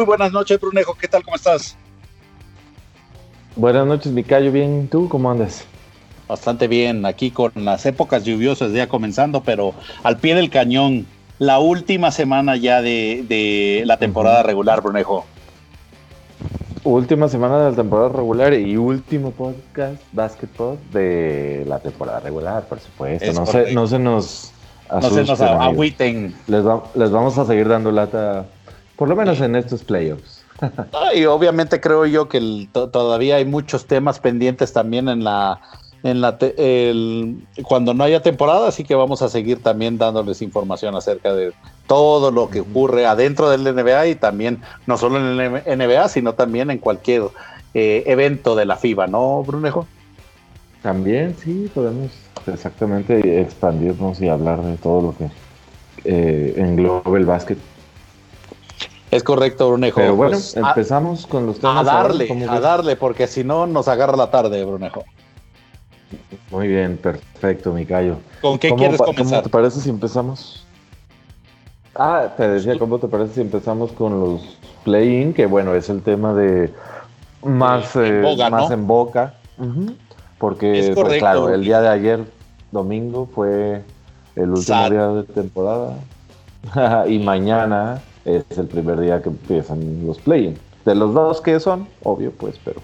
Muy buenas noches, Brunejo. ¿Qué tal? ¿Cómo estás? Buenas noches, Micayo. Bien, ¿tú cómo andas? Bastante bien, aquí con las épocas lluviosas ya comenzando, pero al pie del cañón, la última semana ya de, la temporada regular, Brunejo. Última semana de la temporada regular y último podcast basketball de la temporada regular, por supuesto. No se, no se, nos no se nos agüiten. Les, les vamos a seguir dando lata, por lo menos en estos playoffs. y obviamente creo yo que todavía hay muchos temas pendientes también en la en la el, cuando no haya temporada, así que vamos a seguir también dándoles información acerca de todo lo que ocurre adentro del NBA y también no solo en el NBA, sino también en cualquier eh, evento de la FIBA, ¿no, Brunejo? También, sí, podemos exactamente expandirnos y hablar de todo lo que eh, engloba el básquet. Es correcto, Brunejo. Pero bueno, pues, empezamos con los temas. A darle, a darle, porque si no nos agarra la tarde, Brunejo. Muy bien, perfecto, Micayo. ¿Con qué quieres comenzar? ¿Cómo te parece si empezamos? Ah, te decía, ¿cómo te parece si empezamos con los play-in? Que bueno, es el tema de más, en, eh, más en boca. Porque, pues, claro, el día de ayer, domingo, fue el último día de temporada. y mañana es el primer día que empiezan los play-in. De los dos que son, obvio, pues, pero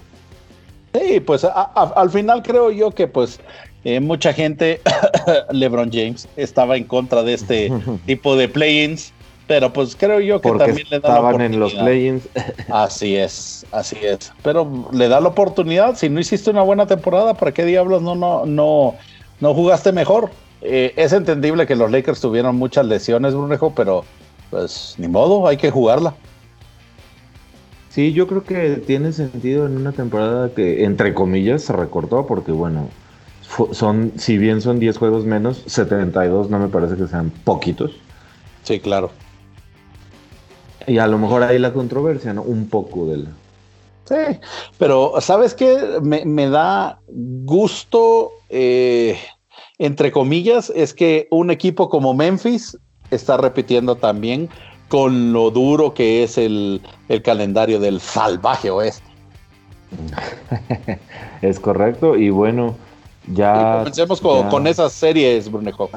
Sí, pues al final creo yo que pues eh, mucha gente, LeBron James, estaba en contra de este tipo de play-ins, pero pues creo yo que también le da la oportunidad. en los play-ins. así es, así es. Pero le da la oportunidad. Si no hiciste una buena temporada, ¿para qué diablos no, no, no, no jugaste mejor? Eh, es entendible que los Lakers tuvieron muchas lesiones, Brunejo, pero pues ni modo, hay que jugarla. Sí, yo creo que tiene sentido en una temporada que, entre comillas, se recortó porque, bueno, son, si bien son 10 juegos menos, 72 no me parece que sean poquitos. Sí, claro. Y a lo mejor hay la controversia, ¿no? Un poco de la... Sí, pero ¿sabes qué? Me, da gusto, eh, entre comillas, es que un equipo como Memphis está repitiendo también con lo duro que es el, calendario del salvaje oeste. es correcto, y bueno, ya. comencemos con, esas series, Brunejo.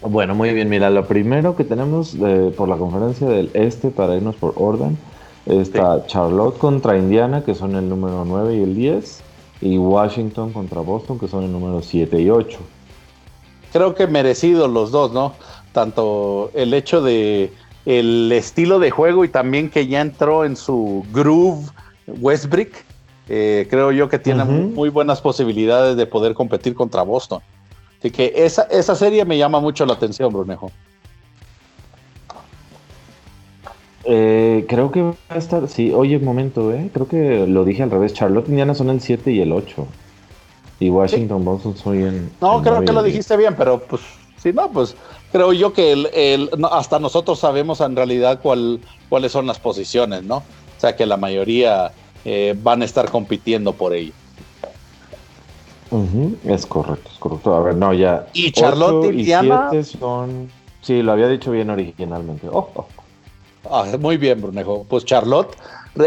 Bueno, muy bien, mira, lo primero que tenemos eh, por la conferencia del Este, para irnos por orden, está Charlotte contra Indiana, que son el número 9 y el 10, y Washington contra Boston, que son el número 7 y 8. Creo que merecidos los dos, ¿no? Tanto el hecho de el estilo de juego y también que ya entró en su groove Westbrick, eh, creo yo que tiene muy buenas posibilidades de poder competir contra Boston. Así que esa, esa serie me llama mucho la atención, Brunejo. Eh, creo que va a estar, sí, oye, un momento, eh, creo que lo dije al revés, Charlotte Indiana son el 7 y el 8. Y Washington Boston son en... No, creo que lo dijiste bien, pero pues si no, pues creo yo que el, hasta nosotros sabemos en realidad cuál, cuáles son las posiciones, ¿no? O sea que la mayoría eh, van a estar compitiendo por ello. es correcto, es correcto. A ver, no, ya. Y Charlotte y Indiana. son. Sí, lo había dicho bien originalmente. Oh, oh. Ah, muy bien, Brunejo. Pues Charlotte,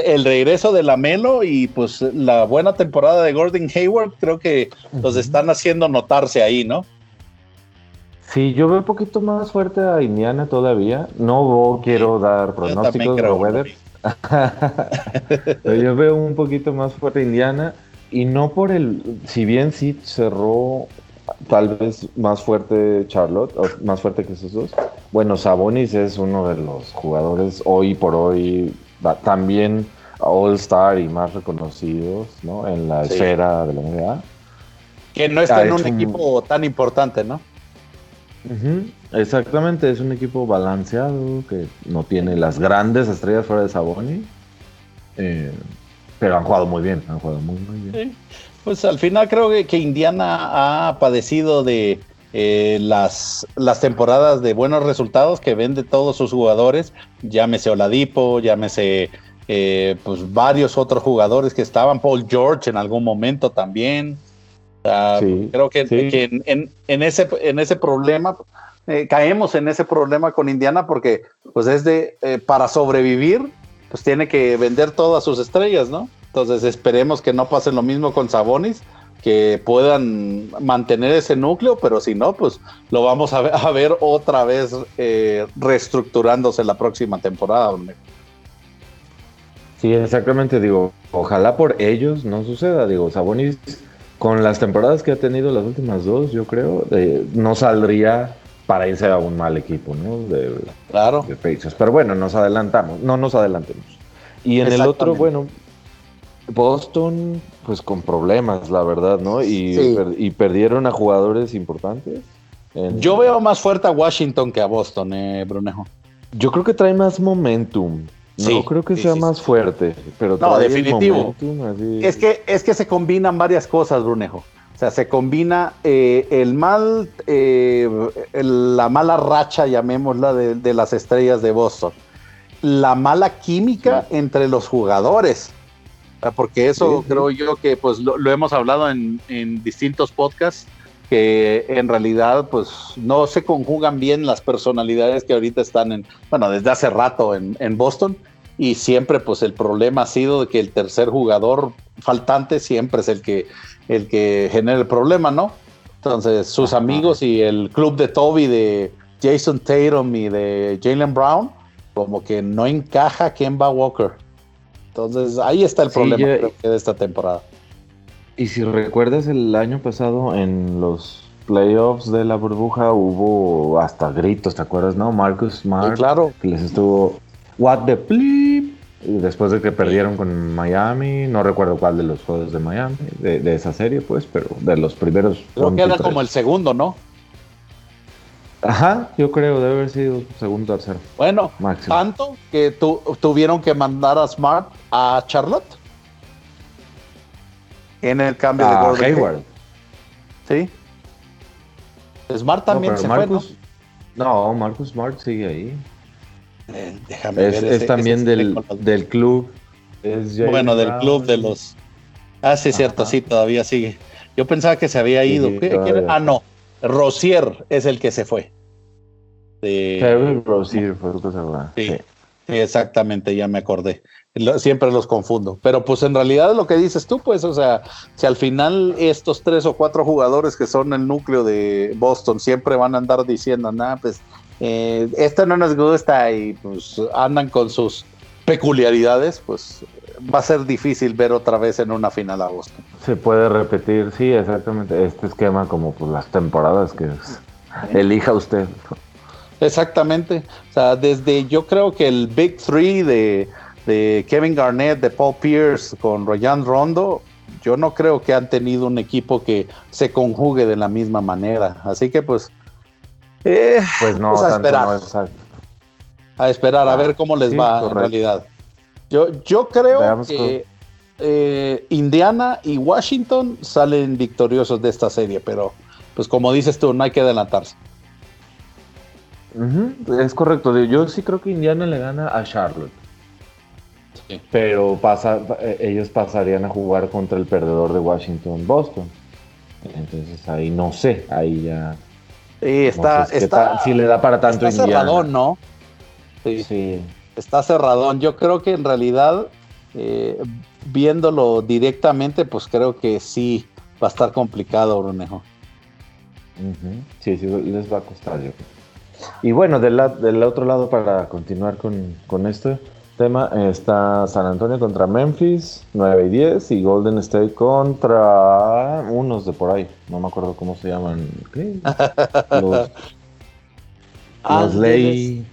el regreso de la Melo y pues la buena temporada de Gordon Hayward, creo que los están haciendo notarse ahí, ¿no? Sí, yo veo un poquito más fuerte a Indiana todavía. No quiero dar pronósticos de weather. yo veo un poquito más fuerte a Indiana y no por el, si bien sí cerró tal vez más fuerte Charlotte, más fuerte que esos dos. Bueno, Sabonis es uno de los jugadores hoy por hoy también All Star y más reconocidos, ¿no? En la esfera de la NBA. Que no está en un equipo tan importante, ¿no? Exactamente, es un equipo balanceado que no tiene las grandes estrellas fuera de Saboni, eh, pero han jugado muy bien, han jugado muy, muy bien. Pues al final creo que, Indiana ha padecido de eh, las, las temporadas de buenos resultados que vende todos sus jugadores, llámese Oladipo, llámese eh, pues varios otros jugadores que estaban, Paul George en algún momento también. Creo que, en, ese, en ese problema, eh, caemos en ese problema con Indiana porque pues es de, eh, para sobrevivir, pues tiene que vender todas sus estrellas, ¿no? Entonces esperemos que no pase lo mismo con Sabonis, que puedan mantener ese núcleo, pero si no, pues lo vamos a ver, otra vez eh, reestructurándose la próxima temporada. Sí, exactamente, digo, ojalá por ellos no suceda, digo, Sabonis con las temporadas que ha tenido las últimas dos, yo creo, eh, no saldría para irse a un mal equipo, ¿no? De, claro. De Pero bueno, nos adelantamos, no nos adelantemos. Y en el otro, bueno, Boston, pues con problemas, la verdad, ¿no? Y, perdieron a jugadores importantes. Yo veo más fuerte a Washington que a Boston, eh, Brunejo. Yo creo que trae más momentum. No creo que sea más fuerte, pero no, definitivo. Es. Que es que se combinan varias cosas, Brunejo. O sea, se combina eh, el mal, eh, la mala racha, llamémosla, de, las estrellas de Boston, la mala química entre los jugadores. Porque eso creo yo que pues lo, hemos hablado en, distintos podcasts, que en realidad pues no se conjugan bien las personalidades que ahorita están en, bueno, desde hace rato en, Boston, y siempre pues el problema ha sido de que el tercer jugador faltante siempre es el que, el que genera el problema, ¿no? Entonces sus amigos y el club de Toby de Jason Tatum y de Jalen Brown, como que no encaja Kemba Walker. Entonces ahí está el problema de esta temporada. Y si recuerdas el año pasado en los playoffs de la burbuja hubo hasta gritos, ¿te acuerdas? No, Marcus Smart. claro. Que les estuvo What the flip. Y después de que perdieron con Miami, no recuerdo cuál de los juegos de Miami, de, esa serie, pues, pero de los primeros. Creo que era como el segundo, ¿no? Ajá, yo creo, debe haber sido segundo tercero. Bueno, tanto que tuvieron que mandar a Smart a Charlotte en el cambio de Gordon Hayward. Sí. Smart también se fue, ¿no? No, Marcus Smart sigue ahí. Eh, déjame es, ver. Es también del, del, club. bueno, del club de los. Ah, sí, cierto, sí, todavía sigue. Yo pensaba que se había ido. ah, no. Rosier es el que se fue. De... Rosier fue el que se fue. Sí, exactamente, ya me acordé. Siempre los confundo. Pero pues en realidad lo que dices tú, pues, o sea, si al final estos tres o cuatro jugadores que son el núcleo de Boston siempre van a andar diciendo, nada, pues, eh, esto no nos gusta y pues andan con sus peculiaridades, pues va a ser difícil ver otra vez en una final a Boston. Se puede repetir, sí, exactamente, este esquema como pues las temporadas que elija usted. Exactamente, o sea, desde yo creo que el Big Three de, Kevin Garnett, de Paul Pierce con Ryan Rondo, yo no creo que han tenido un equipo que se conjugue de la misma manera, así que pues... Eh, pues no, a esperar. a esperar a ver cómo les va en realidad. Yo, yo creo que eh, Indiana y Washington salen victoriosos de esta serie, pero pues como dices tú, no hay que adelantarse. Es correcto, yo sí creo que Indiana le gana a Charlotte. Pero pasa, eh, ellos pasarían a jugar contra el perdedor de Washington-Boston. Entonces ahí no sé, ahí ya. Sí, está, está, si le da para tanto está cerradón, ¿no? Sí. sí está cerradón. Yo creo que en realidad, eh, viéndolo directamente, pues creo que sí va a estar complicado, Brunejo. Sí, sí, les va a costar, yo Y bueno, del, del otro lado, para continuar con, este tema, está San Antonio contra Memphis, 9 y 10, y Golden State contra unos de por ahí, no me acuerdo cómo se llaman. Los, los Ley.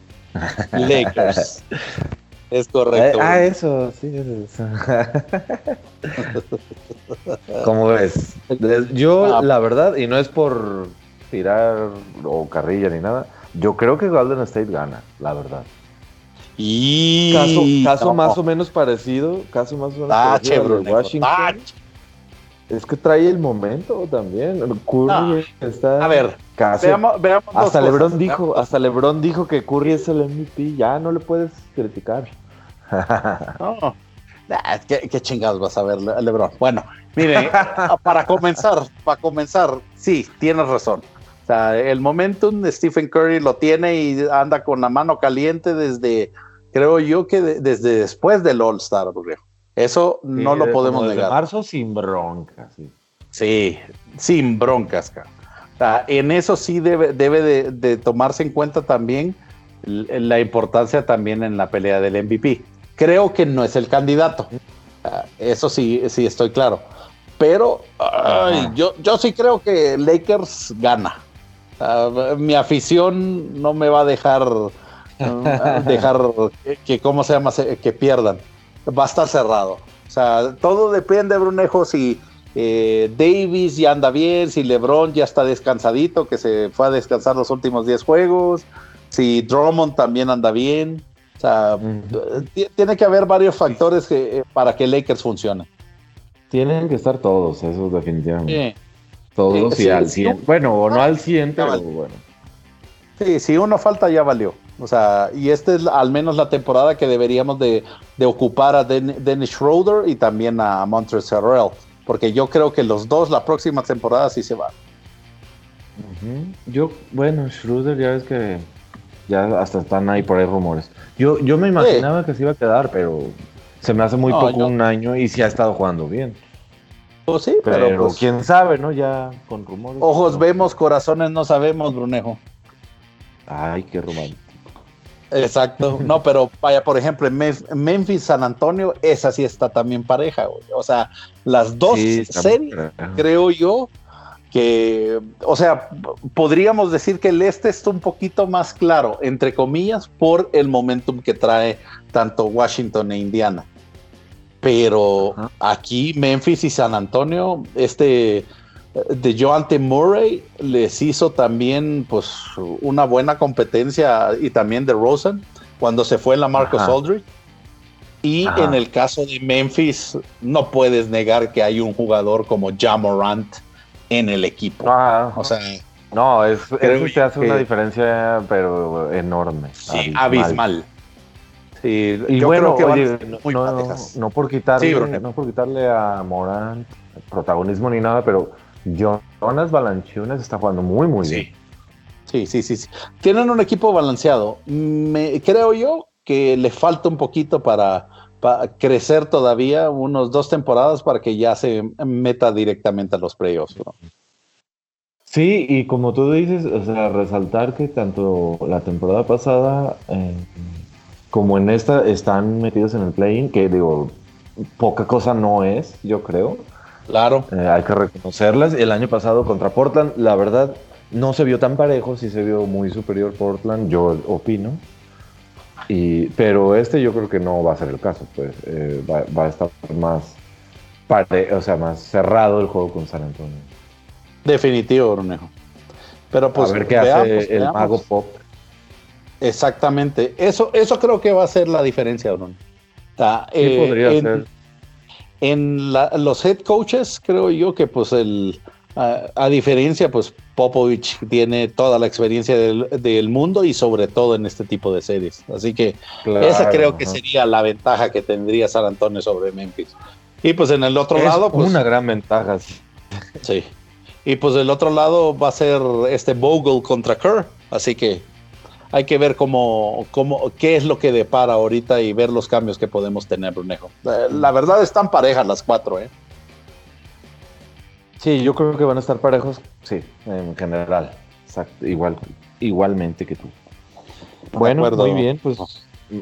Lakers. Es correcto. Eh, ah, eso, sí, eso. ¿Cómo ves? Yo, ah. la verdad, y no es por tirar o carrilla ni nada, yo creo que Golden State gana, la verdad. Y caso, más o menos parecido, caso más o menos parecido de Washington. Es que trae el momento también. Curry está. A ver, veamos, hasta LeBron dijo, hasta LeBron dijo que Curry es el MVP. Ya no le puedes criticar. no. ¿qué, chingados vas a ver, LeBron? Bueno, mire, para comenzar, para comenzar, sí, tienes razón. O sea, el momentum de Stephen Curry lo tiene y anda con la mano caliente desde creo yo que desde después del All Star, Eso no lo podemos negar. marzo sin broncas. Sí, sin broncas, en eso sí debe, debe de, tomarse en cuenta también la importancia también en la pelea del MVP. Creo que no es el candidato. eso sí, sí estoy claro. Pero yo, yo sí creo que Lakers gana. mi afición no me va a dejar dejar que, ¿cómo se llama? Que pierdan. Va a estar cerrado. O sea, todo depende, Brunejo, si eh, Davis ya anda bien, si LeBron ya está descansadito, que se fue a descansar los últimos 10 juegos, si Drummond también anda bien. O sea, tiene que haber varios factores que, eh, para que Lakers funcione. Tienen que estar todos, eso definitivamente. Todos y al 100. bueno, o no al 100, pero bueno. Sí, si uno falta ya valió. O sea, y esta es al menos la temporada que deberíamos de, ocupar a Dennis Schroeder y también a Montrezl Harrell, porque yo creo que los dos la próxima temporada sí se van. Yo, bueno, Schroeder ya ves que ya hasta están ahí por ahí rumores. Yo, yo me imaginaba que se iba a quedar, pero se me hace muy poco un año y sí ha estado jugando bien. Pues sí, pero, pues quién sabe, ¿no? Ya con rumores. Ojos vemos, corazones no sabemos, Brunejo. Ay, qué romántico. Exacto. No, pero vaya, por ejemplo, en Memphis, San Antonio, esa sí está también pareja. O sea, las dos series, creo yo, que, o sea, podríamos decir que el este está un poquito más claro, entre comillas, por el momentum que trae tanto Washington e Indiana. Pero aquí Memphis y San Antonio, este de Joante Murray les hizo también pues una buena competencia y también de Rosen cuando se fue en la Marcus Aldridge. Y en el caso de Memphis, no puedes negar que hay un jugador como Jamorant en el equipo. Ah, o sea, no, es, eso te hace una diferencia, pero enorme. Sí, abismal. Sí, y yo bueno, creo que no, no, por quitarle, no por quitarle a Morant protagonismo ni nada, pero Jonas Balanchunas está jugando muy, muy bien. Sí, sí, sí, sí. Tienen un equipo balanceado. Me, creo yo que le falta un poquito para, crecer todavía, unos dos temporadas para que ya se meta directamente a los playoffs. Sí, y como tú dices, o sea, resaltar que tanto la temporada pasada eh, como en esta están metidos en el play-in, que digo, poca cosa no es, yo creo. Claro. Eh, hay que reconocerlas. El año pasado contra Portland, la verdad, no se vio tan parejo, sí se vio muy superior Portland, yo opino. Y, pero este yo creo que no va a ser el caso, pues eh, va, a estar más, o sea, más cerrado el juego con San Antonio. Definitivo, Brunejo. Pero pues a ver qué hace el mago Pop. Exactamente, eso, eso creo que va a ser la diferencia, Bruno. sí, podría eh, ser en los head coaches, creo yo que pues el, a, diferencia, pues Popovich tiene toda la experiencia del, mundo y sobre todo en este tipo de series. Así que esa creo que sería la ventaja que tendría San Antonio sobre Memphis. Y pues en el otro lado, pues... Una gran ventaja. Sí. Y pues del otro lado va a ser este Bogle contra Kerr. Así que hay que ver cómo, cómo, qué es lo que depara ahorita y ver los cambios que podemos tener, Brunejo. Eh, la verdad están parejas las cuatro, ¿eh? Sí, yo creo que van a estar parejos, sí, en general. igual, igualmente que tú. Bueno, muy bien, pues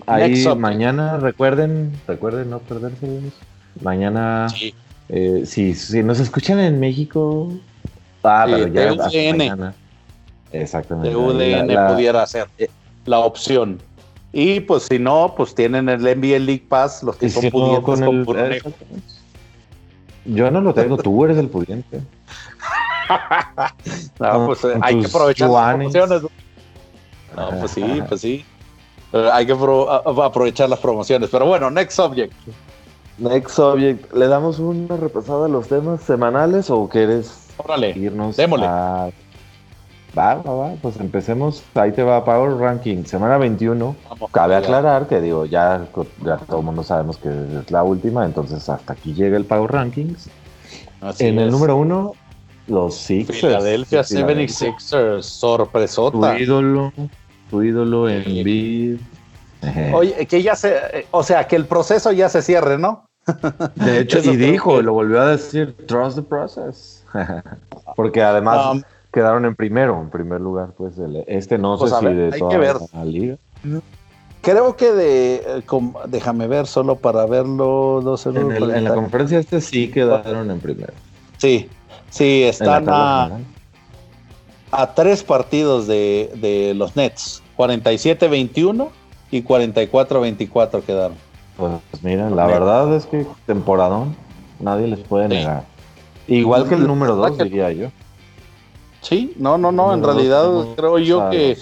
ahí mañana recuerden, recuerden no perderse. Mañana, eh, si, si nos escuchan en México, ah, pero ya mañana. Exactamente. De UDN pudiera ser eh, la opción. Y pues si no, pues tienen el NBA League Pass, los que son pudientes con, el, Yo no lo tengo, tú eres el pudiente. no, pues eh, hay que aprovechar las promociones. No, pues sí, pues sí. hay que aprovechar las promociones. Pero bueno, next subject. Next subject. ¿Le damos una repasada a los temas semanales o quieres irnos démosle. a Va, va, va, pues empecemos. Ahí te va Power Ranking, semana 21. Cabe aclarar que digo, ya, ya todo el mundo sabemos que es la última, entonces hasta aquí llega el Power Rankings. en el número uno, los Sixers. Philadelphia 76ers, sorpresota. Tu ídolo, tu ídolo en. Oye, que ya se, o sea, que el proceso ya se cierre, ¿no? De hecho, y dijo, lo volvió a decir, trust the process. Porque además um, quedaron en primero, en primer lugar, pues este no pues, sé si de toda la liga. Creo que de, eh, déjame ver solo para verlo. en, la conferencia este sí quedaron en primero. Sí, sí, están a, a, tres partidos de, de los Nets, 47-21 y 44-24 quedaron. Pues mira, la verdad es que temporadón, nadie les puede negar. Igual que el número 2, diría yo. Sí, no, no, no, en realidad creo yo que...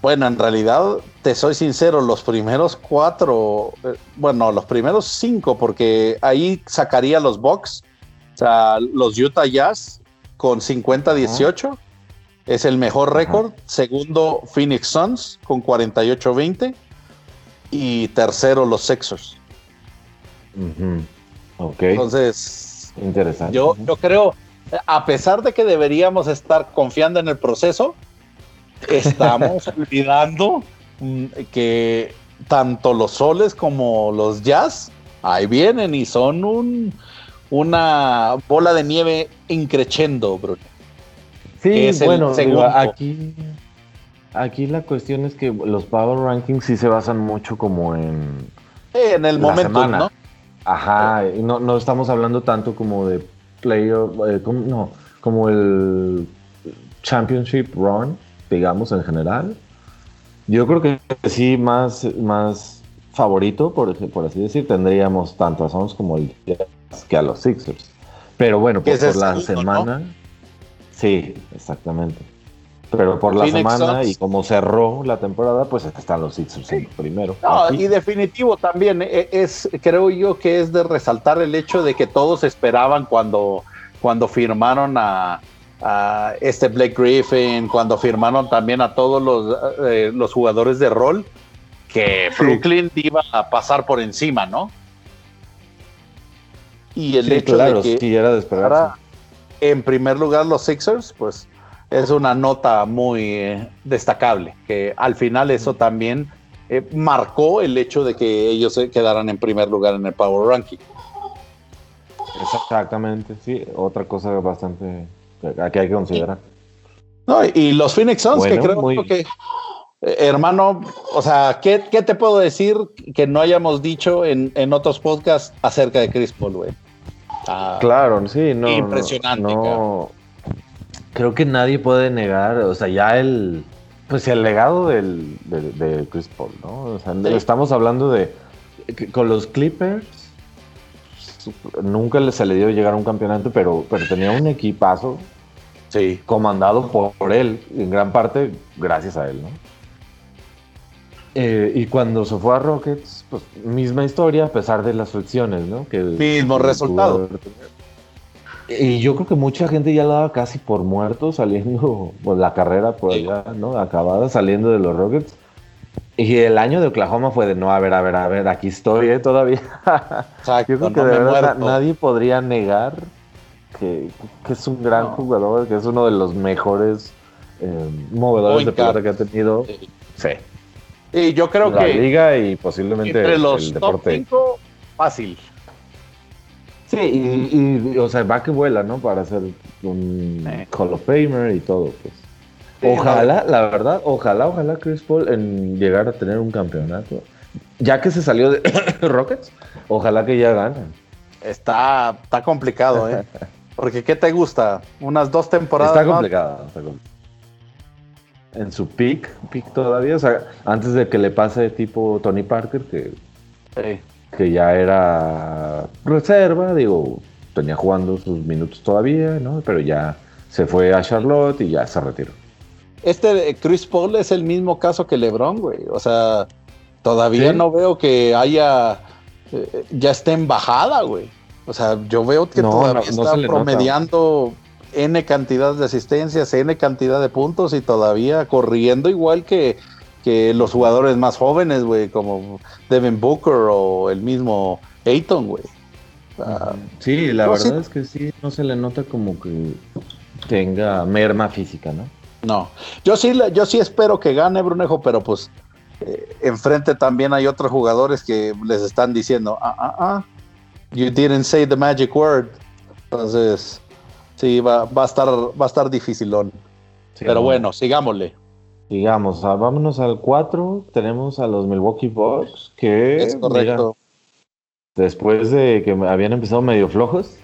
Bueno, en realidad, te soy sincero, los primeros cuatro, eh, bueno, los primeros cinco, porque ahí sacaría los Bucks, o sea, los Utah Jazz con 50-18, es el mejor récord. Segundo, Phoenix Suns con 48-20 y tercero los Sexers. Ok. Entonces, interesante. Yo, yo creo, a pesar de que deberíamos estar confiando en el proceso, estamos olvidando mm, que tanto los soles como los jazz ahí vienen y son un, una bola de nieve increchendo, Bruno. Sí, bueno, aquí Aquí la cuestión es que los Power Rankings sí se basan mucho como en... en el momento, ¿no? Ajá, no, no estamos hablando tanto como de player, eh, no, como el Championship Run, digamos, en general. Yo creo que sí, más, más favorito, por, por así decir, tendríamos tanto a Suns como el que a los Sixers. Pero bueno, por, la semana... Sí, exactamente. Pero por la semana y como cerró la temporada, pues están los Sixers primero. y definitivo también eh, es, creo yo que es de resaltar el hecho de que todos esperaban cuando, cuando firmaron a, este Blake Griffin, cuando firmaron también a todos los, eh, los jugadores de rol, que Brooklyn iba a pasar por encima, ¿no? Y el hecho de que, sí, era de esperar. en primer lugar los Sixers, pues es una nota muy eh, destacable, que al final eso también eh, marcó el hecho de que ellos se quedaran en primer lugar en el Power Ranking. Exactamente, sí, otra cosa bastante que hay que considerar. No, y los Phoenix Suns, que creo que, eh, hermano, o sea, ¿qué, te puedo decir que no hayamos dicho en, otros podcasts acerca de Chris Paul, güey? Ah, claro, sí, no. Impresionante. No, creo que nadie puede negar, o sea, ya el, pues el legado del, de, Chris Paul, ¿no? O sea, estamos hablando de, con los Clippers, nunca se le dio llegar a un campeonato, pero, pero tenía un equipazo sí. comandado por, él, en gran parte gracias a él, ¿no? Eh, y cuando se fue a Rockets, pues misma historia, a pesar de las fricciones, ¿no? Que, Mismo resultado. Y yo creo que mucha gente ya lo daba casi por muerto saliendo, pues la carrera por allá, ¿no? Acabada saliendo de los Rockets. Y el año de Oklahoma fue de no, a ver, a ver, a ver, aquí estoy ¿eh? todavía. yo creo que de verdad nadie podría negar que, es un gran jugador, que es uno de los mejores eh, movedores de pelota que ha tenido. Sí. Y yo creo la que. La liga y posiblemente entre los el deporte. Top cinco, fácil. Sí, y, o sea, va que vuela, ¿no? Para ser un Hall of Famer y todo, pues. Ojalá, la verdad, ojalá, ojalá Chris Paul en llegar a tener un campeonato. Ya que se salió de Rockets, ojalá que ya gane. Está, está complicado, ¿eh? Porque ¿qué te gusta? ¿Unas dos temporadas? Está complicado, está complicado. En su peak, peak todavía, o sea, antes de que le pase tipo Tony Parker, que que ya era reserva, digo, tenía jugando sus minutos todavía, ¿no? Pero ya se fue a Charlotte y ya se retiró. Este Chris Paul es el mismo caso que LeBron, güey. O sea, todavía no veo que haya, eh, ya esté en bajada, güey. O sea, yo veo que todavía está promediando N cantidad de asistencias, N cantidad de puntos y todavía corriendo igual que, que los jugadores más jóvenes, güey, como Devin Booker o el mismo Ayton, güey. sí, la verdad es que sí, no se le nota como que tenga merma física, ¿no? No, yo sí, yo sí espero que gane Brunejo, pero pues eh, enfrente también hay otros jugadores que les están diciendo, ah, ah, ah, you didn't say the magic word. Entonces, sí, va, va a estar, va a estar dificilón. Pero bueno, sigámosle. Sigamos, vámonos al 4. Tenemos a los Milwaukee Bucks que. Es correcto. después de que habían empezado medio flojos.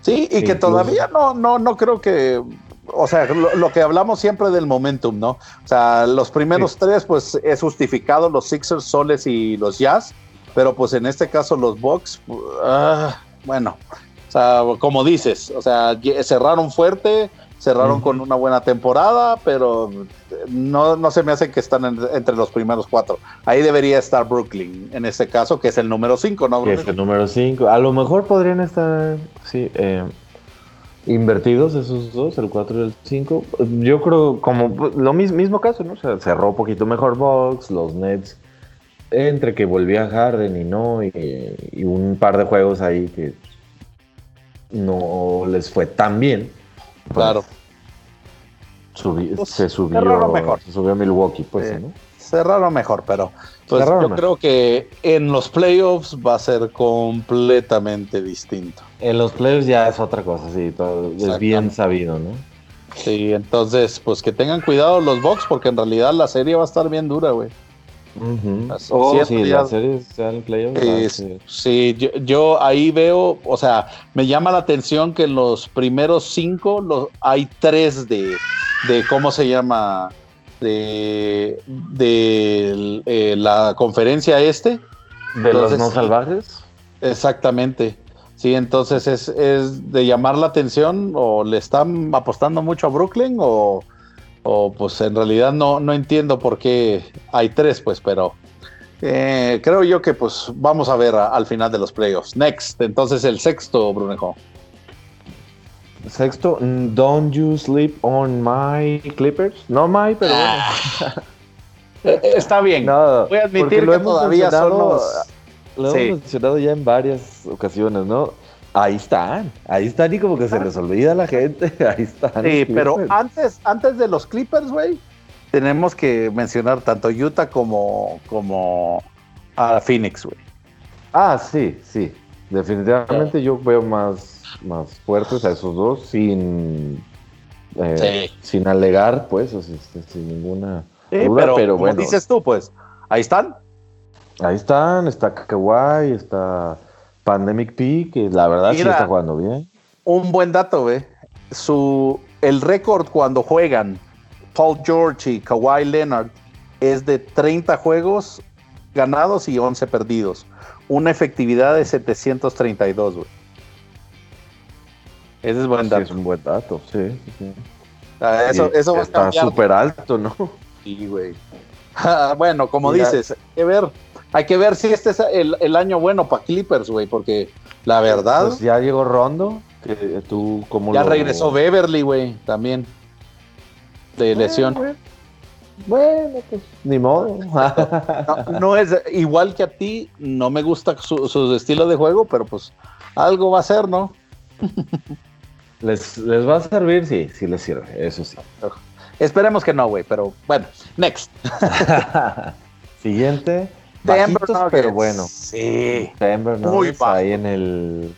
Sí, y que todavía no, no, no creo que o sea, lo, que hablamos siempre del momentum, ¿no? O sea, los primeros tres, pues es justificado, los Sixers, Soles y los Jazz, pero pues en este caso los Bucks, ah, bueno, o sea, como dices, o sea, cerraron fuerte, cerraron con una buena temporada, pero no, no se me hace que están entre los primeros cuatro. Ahí debería estar Brooklyn, en este caso, que es el número cinco, ¿no? Que es el número cinco. A lo mejor podrían estar, sí, eh, invertidos esos dos, el 4 y el 5. Yo creo como lo mismo, mismo caso, ¿no? O sea, cerró un poquito mejor Box, los Nets, entre que volvía Harden y no, y, un par de juegos ahí que no les fue tan bien. Pues, claro. Pues, se subió mejor. Se subió a Milwaukee, pues, ¿no? Cerraron mejor, pero pues, yo creo que en los playoffs va a ser completamente distinto. En los playoffs ya es otra cosa, sí, todo es bien sabido, ¿no? Sí, entonces, pues que tengan cuidado los Bucks, porque en realidad la serie va a estar bien dura, güey. Oh, sí, la serie en playoffs. sí, yo, ahí veo, o sea, me llama la atención que en los primeros cinco los, hay tres de, de, ¿cómo se llama? de, de eh, la conferencia este. ¿De los no salvajes? Exactamente. Sí, entonces es, es, de llamar la atención o le están apostando mucho a Brooklyn o, o pues en realidad no, no entiendo por qué hay tres, pues, pero eh, creo yo que pues vamos a ver al final de los playoffs. Next, entonces el sexto, Brunejo. Sexto, mm, Don't You Sleep on My Clippers. No my, pero ah. eh, Está bien. Voy a admitir que todavía son Lo hemos mencionado ya en varias ocasiones, ¿no? Ahí están, ahí están y como que se les olvida a la gente, ahí están. Sí, pero antes, antes de los Clippers, güey, tenemos que mencionar tanto Utah como, como a Phoenix, güey. Ah, sí, sí. Definitivamente yo veo más más fuertes a esos dos sin, eh, sin alegar, pues, este, sin ninguna duda, pero, bueno. dices tú, pues, ahí están. Ahí están, está Kawhi, está Pandemic P, que la verdad sí está jugando bien. Un buen dato, güey. Su, el récord cuando juegan Paul George y Kawhi Leonard es de 30 juegos ganados y 11 perdidos. Una efectividad de 732, güey. Ese es buen dato. es un buen dato, sí. Ah, eso, eso va Está súper alto, ¿no? Sí, güey. Ah, bueno, como dices, que ver, hay que ver si este es el, año bueno para Clippers, güey, porque la verdad. Pues ya llegó Rondo, que tú como Ya regresó Beverly, güey, también. De lesión. Bueno, pues ni modo. No, es igual que a ti, no me gusta su, su estilo de juego, pero pues algo va a ser, ¿no? ¿Les, va a servir? Sí, sí les sirve, eso sí. Esperemos que no, güey, pero bueno, next. Siguiente. Denver pero bueno. Sí. Denver Nuggets ahí en el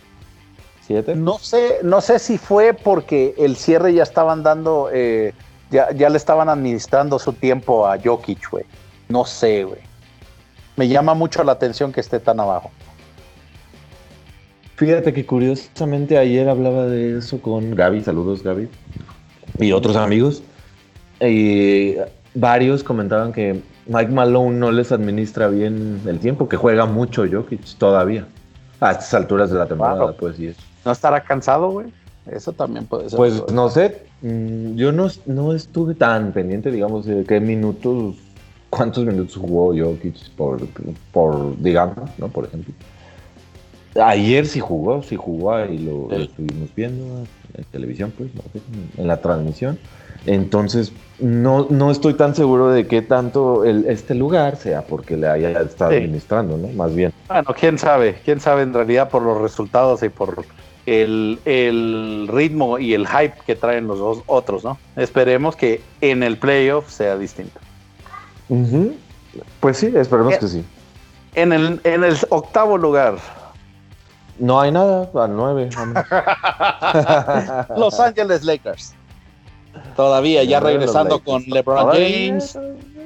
7. No sé, no sé si fue porque el cierre ya estaban dando, eh, ya, ya le estaban administrando su tiempo a Jokic, güey. No sé, güey. Me llama mucho la atención que esté tan abajo. Fíjate que curiosamente ayer hablaba de eso con Gaby, saludos Gaby, y otros amigos. Y varios comentaban que Mike Malone no les administra bien el tiempo, que juega mucho Jokic todavía. A estas alturas de la temporada, pues sí. ¿No estará cansado, güey? Eso también puede ser. Pues no sé, mm, yo no, no estuve tan pendiente, digamos, de qué minutos, cuántos minutos jugó Jokic por, por digamos, ¿no? Por ejemplo. Ayer sí jugó, sí jugó y lo, estuvimos viendo en televisión, pues, en la transmisión. Entonces, no, no estoy tan seguro de qué tanto el, este lugar sea porque le haya estado administrando, ¿no? Más bien. Bueno, quién sabe, quién sabe en realidad por los resultados y por el, ritmo y el hype que traen los dos otros, ¿no? Esperemos que en el playoff sea distinto. Pues sí, esperemos eh, que sí. En el, en el octavo lugar. No hay nada, al nueve. Los Ángeles Lakers. Todavía, ya regresando con LeBron James,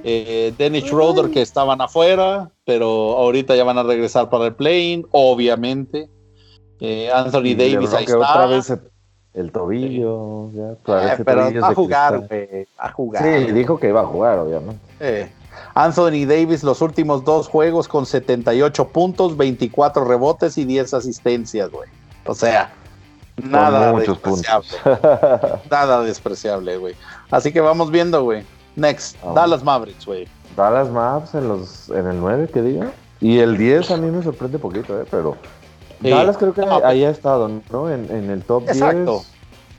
eh, Dennis Schroeder que estaban afuera, pero ahorita ya van a regresar para el plane, obviamente. Eh, Anthony Davis ahí está. Otra vez el tobillo, ya, eh, pero a jugar, a jugar. Sí, dijo que iba a jugar, obviamente. Anthony Davis los últimos dos juegos con 78 puntos, 24 rebotes y 10 asistencias, güey. O sea, nada despreciable. nada despreciable, güey. Así que vamos viendo, güey. Next, Dallas Mavericks, güey. Dallas Mavericks en, los, en el 9, que diga. Y el 10 a mí me sorprende poquito, eh, pero Dallas creo que ahí ha estado, ¿no? En, el top Exacto.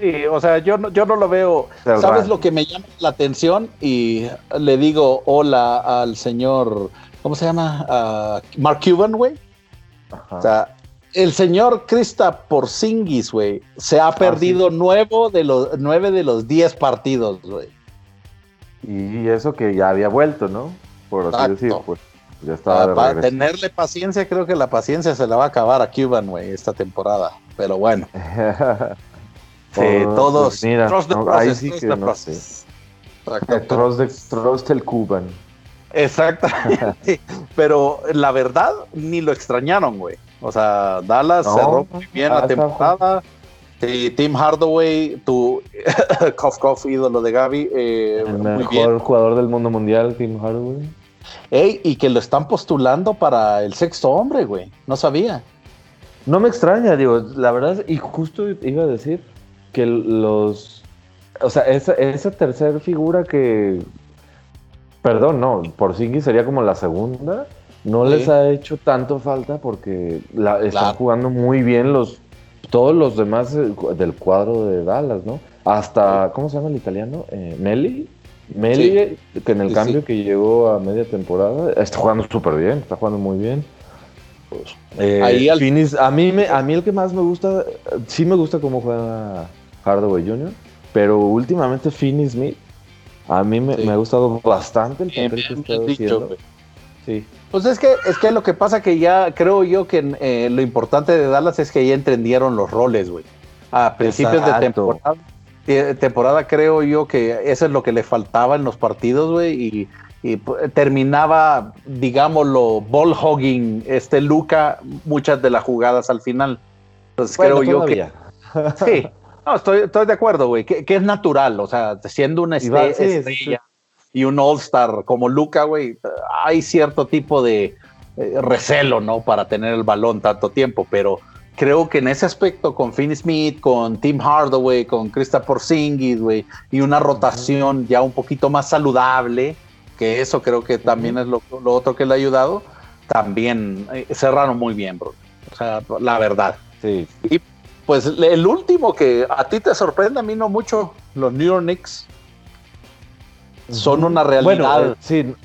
Sí, o sea, yo no, yo no lo veo. ¿Sabes lo que me llama la atención? Y le digo hola al señor, ¿cómo se llama? Mark Cuban, güey. O sea, el señor Krista Porzingis, güey, se ha ah, perdido nueve de los nueve de los diez partidos, güey. Y eso que ya había vuelto, ¿no? Por así decirlo, pues. Para tenerle paciencia, creo que la paciencia se la va a acabar a Cuban, güey, esta temporada. Pero bueno. sí, todos. Pues mira, ahí sí que no sé. Trust, el Cuban. Exactamente. Pero la verdad, ni lo extrañaron, güey. O sea, Dallas cerró muy bien la temporada. Tim Hardaway, tu Kof ídolo de Gaby. Eh, el mejor jugador del mundo mundial, Tim Hardaway. Ey, y que lo están postulando para el sexto hombre, güey. No sabía. No me extraña, digo, la verdad, y justo iba a decir que los. O sea, esa, esa tercera figura que. Perdón, no, por Singy sería como la segunda. No les ha hecho tanto falta porque la, están jugando muy bien los todos los demás eh, del cuadro de Dallas, ¿no? Hasta, ¿cómo se llama el italiano? Eh, Meli. Meli, que en el cambio que llegó a media temporada, está jugando súper bien, está jugando muy bien. Eh, Ahí al... a, mí me, a mí el que más me gusta, sí me gusta cómo juega Hardaway Jr., pero últimamente Finney Smith, a mí me, ha gustado bastante el papel que está haciendo. Sí. Pues es que, es que lo que pasa que ya creo yo que eh, lo importante de Dallas es que ya entendieron los roles, güey. A principios de temporada temporada creo yo que eso es lo que le faltaba en los partidos, güey, y, terminaba, digámoslo, ball hogging, este Luca, muchas de las jugadas al final. Entonces creo yo que... Sí, no, estoy, estoy de acuerdo, güey, que, es natural, o sea, siendo una estrella, y un all-star como Luca, güey, hay cierto tipo de eh, recelo, ¿no? Para tener el balón tanto tiempo, pero creo que en ese aspecto con Finn Smith, con Tim Hardaway, con Krista Porzingis, güey, y una rotación ya un poquito más saludable, que eso creo que también es lo, otro que le ha ayudado, también eh, cerraron muy bien, bro. O sea, la verdad. Sí. Y pues el último que a ti te sorprende, a mí no mucho, los New York Knicks son una realidad. Bueno, eh, sí,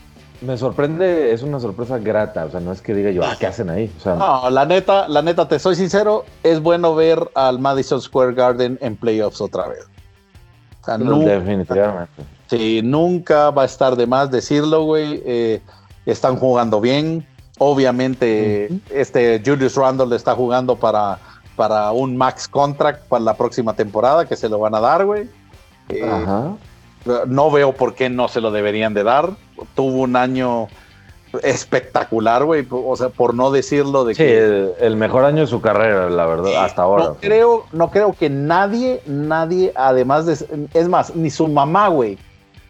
me sorprende, es una sorpresa grata, o sea, no es que diga yo, ah, ¿qué hacen ahí? no, la neta, la neta, te soy sincero, es bueno ver al Madison Square Garden en playoffs otra vez. Definitivamente. Sí, nunca va a estar de más decirlo, güey. Eh, están jugando bien. Obviamente, este Julius Randle está jugando para, para un max contract para la próxima temporada, que se lo van a dar, güey. Eh, Ajá. No veo por qué no se lo deberían de dar. Tuvo un año espectacular, güey. O sea, por no decirlo de que. El, mejor año de su carrera, la verdad, hasta ahora. No creo, no creo que nadie, nadie, además de. Es más, ni su mamá, güey,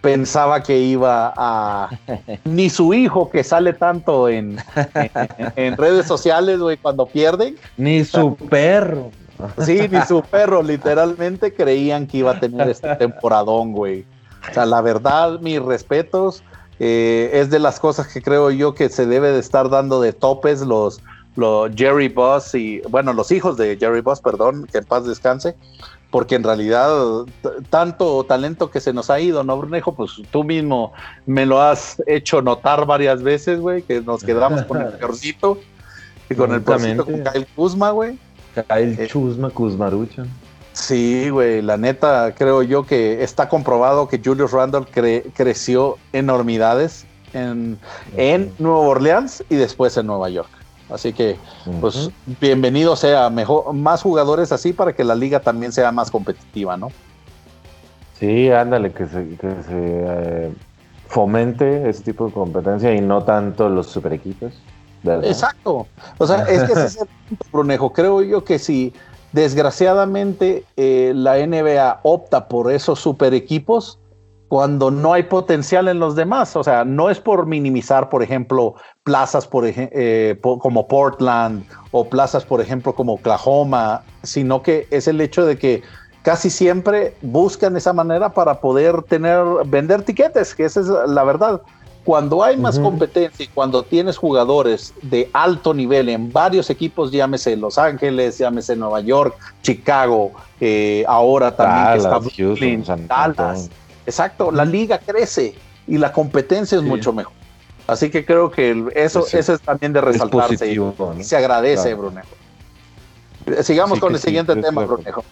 pensaba que iba a. ni su hijo, que sale tanto en, en redes sociales, güey, cuando pierden. Ni su perro. Sí, ni su perro, literalmente creían que iba a tener este temporadón, güey. O sea, la verdad, mis respetos, eh, es de las cosas que creo yo que se debe de estar dando de topes los, los Jerry Boss y, bueno, los hijos de Jerry Boss, perdón, que en paz descanse, porque en realidad tanto talento que se nos ha ido, ¿no, Brunejo? Pues tú mismo me lo has hecho notar varias veces, güey, que nos quedamos con el peorcito y con el peorcito con Kyle Kuzma, güey. Kyle eh, Kuzma, Kuzmaruchan. Sí, güey, la neta, creo yo que está comprobado que Julius Randle creció enormidades en, en Nueva Orleans y después en Nueva York. Así que, pues, bienvenido sea mejor, más jugadores así para que la liga también sea más competitiva, ¿no? Sí, ándale, que se, que se eh, fomente ese tipo de competencia y no tanto los super equipos. Exacto. O sea, es que ese es el punto, Brunejo. Creo yo que si desgraciadamente eh, la NBA opta por esos super equipos, cuando no hay potencial en los demás. O sea, no es por minimizar, por ejemplo, plazas por eh, como Portland o plazas, por ejemplo, como Oklahoma, sino que es el hecho de que casi siempre buscan esa manera para poder tener, vender tiquetes, que esa es la verdad. Cuando hay más competencia y cuando tienes jugadores de alto nivel en varios equipos, llámese Los Ángeles, llámese Nueva York, Chicago, eh, ahora también está Brooklyn, Dallas Exacto, la liga crece y la competencia es mucho mejor. Así que creo que eso, eso es también de resaltarse y se agradece, Brunejo. Sigamos con el siguiente tema, Brunejo.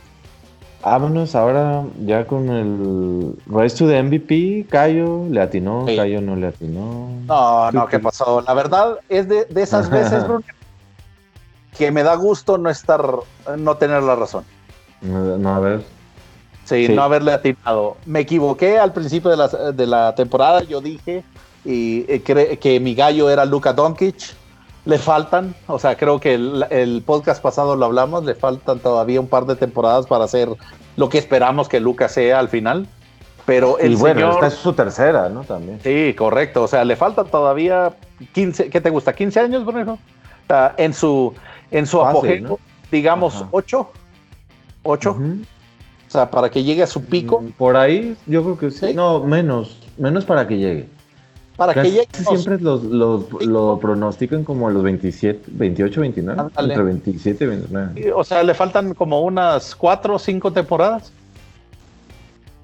Vámonos ahora ya con el Rise to the MVP. Cayo le atinó, Cayo no le atinó. No, no, ¿qué pasó? La verdad es de, esas veces, Brunejo, que me da gusto no estar, no tener la razón. No, a ver. Sí, no haberle atinado. Me equivoqué al principio de la, de la temporada. Yo dije y, eh, que mi gallo era Luka Doncic. Le faltan, o sea, creo que el, podcast pasado lo hablamos, le faltan todavía un par de temporadas para hacer lo que esperamos que Luka sea al final. Pero el y bueno, esta es su tercera, ¿no? También. Sí, correcto. O sea, le faltan todavía 15, ¿qué te gusta? ¿15 años, Bruno? en su, en su apogeo, digamos, 8. 8 sea, para que llegue a su pico. Mm, por ahí, yo creo que sí. No, menos. Menos para que llegue. Para que llegue. Siempre lo pronostican como los 27, 28, 29. Entre 27 y 29. O sea, le faltan como unas 4 o 5 temporadas.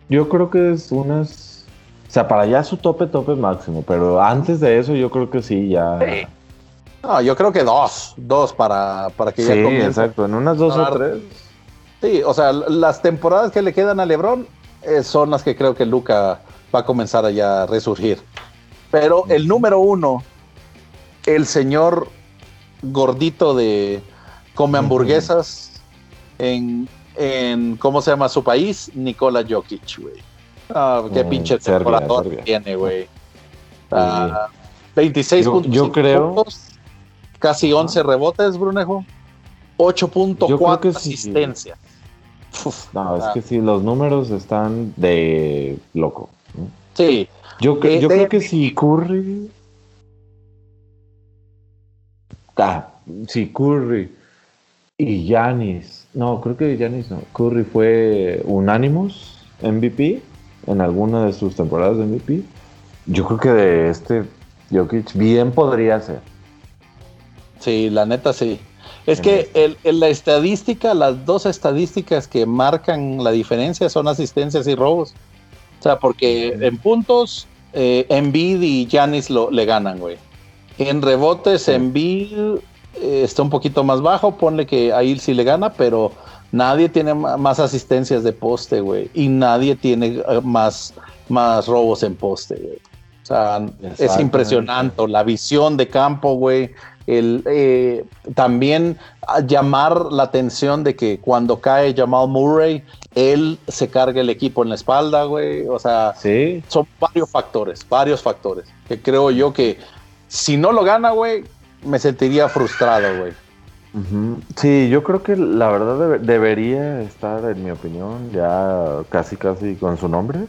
Yo creo que es unas. O sea, para allá su tope, tope máximo. Pero antes de eso, yo creo que sí, ya. No, yo creo que dos. Dos para, para que ya Sí, exacto. En unas dos o tres Sí, o sea, las temporadas que le quedan a LeBron eh, son las que creo que Luca va a comenzar a ya resurgir. Pero el número uno, el señor gordito de come hamburguesas en, en ¿cómo se llama su país? Nikola Jokic, güey. Ah, qué mm, pinche temporada tiene, güey. 26 ah, puntos. Yo creo. casi 11 rebotes, Brunejo. 8.4 asistencias. No, es que sí, los números están de loco. Sí. Yo, yo creo que si Curry. Ah, si Curry y Yanis. No, creo que Yanis no. Curry fue unánimos MVP en alguna de sus temporadas de MVP. Yo creo que de este Jokic bien podría ser. Sí, la neta sí. Es que la estadística, las dos estadísticas que marcan la diferencia son asistencias y robos. O sea, porque en puntos, eh, Embiid y Giannis lo, le ganan, güey. En rebotes, Embiid eh, está un poquito más bajo, ponle que ahí sí le gana, pero nadie tiene más asistencias de poste, güey. Y nadie tiene eh, más, más robos en poste, güey. O sea, es impresionante la visión de campo, güey el eh, también llamar la atención de que cuando cae Jamal Murray, él se carga el equipo en la espalda, güey. O sea, son varios factores, varios factores. Que creo yo que si no lo gana, güey, me sentiría frustrado, güey. Sí, yo creo que la verdad debería estar, en mi opinión, ya casi casi con su nombre.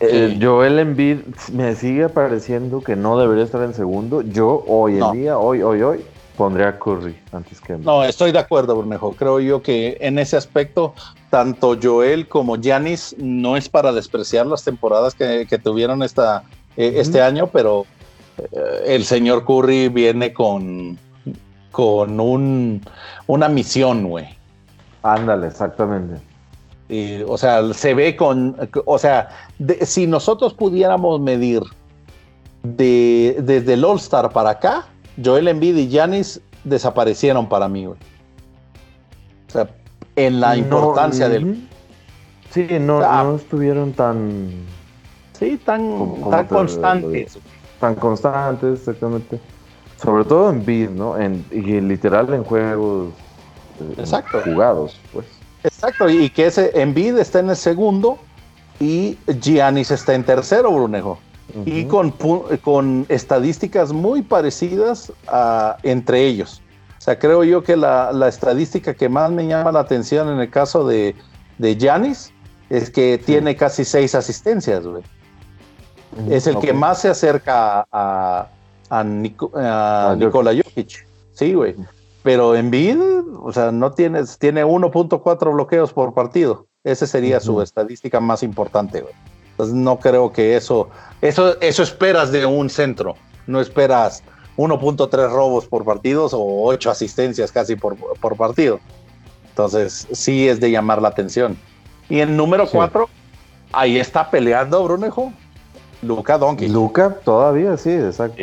Eh, Joel Embiid me sigue pareciendo que no debería estar en segundo. Yo hoy en día, hoy, hoy, hoy, pondría a Curry antes que No, estoy de acuerdo, Bermejo. Creo yo que en ese aspecto, tanto Joel como Giannis no es para despreciar las temporadas que, tuvieron esta, eh, este año, pero eh, el señor Curry viene con, con un, una misión, güey. Ándale, exactamente o sea, se ve con, o sea, si nosotros pudiéramos medir de, desde el All Star para acá, Joel Embiid y Giannis desaparecieron para mí, güey. O sea, en la importancia del... Sí, no, no estuvieron tan... Sí, tan, tan constantes. tan constantes, exactamente. Sobre todo en beat, ¿no? En, y literal en juegos eh, jugados, pues. Exacto, y que ese Envid está en el segundo y Giannis está en tercero, Brunejo. Y con, con estadísticas muy parecidas a, entre ellos. O sea, creo yo que la, estadística que más me llama la atención en el caso de, de Giannis es que tiene casi seis asistencias, güey. Es el que más se acerca a, a, Nikola Jokic. Sí, güey. Pero en Bid, o sea, no tienes, tiene 1.4 bloqueos por partido. Esa sería su estadística más importante, güey. Entonces no creo que eso, eso, eso esperas de un centro. No esperas 1.3 robos por partidos o 8 asistencias casi por, por, partido. Entonces sí es de llamar la atención. Y en número 4, ahí está peleando Brunejo. Luca Donkey. Luca todavía, sí, exacto.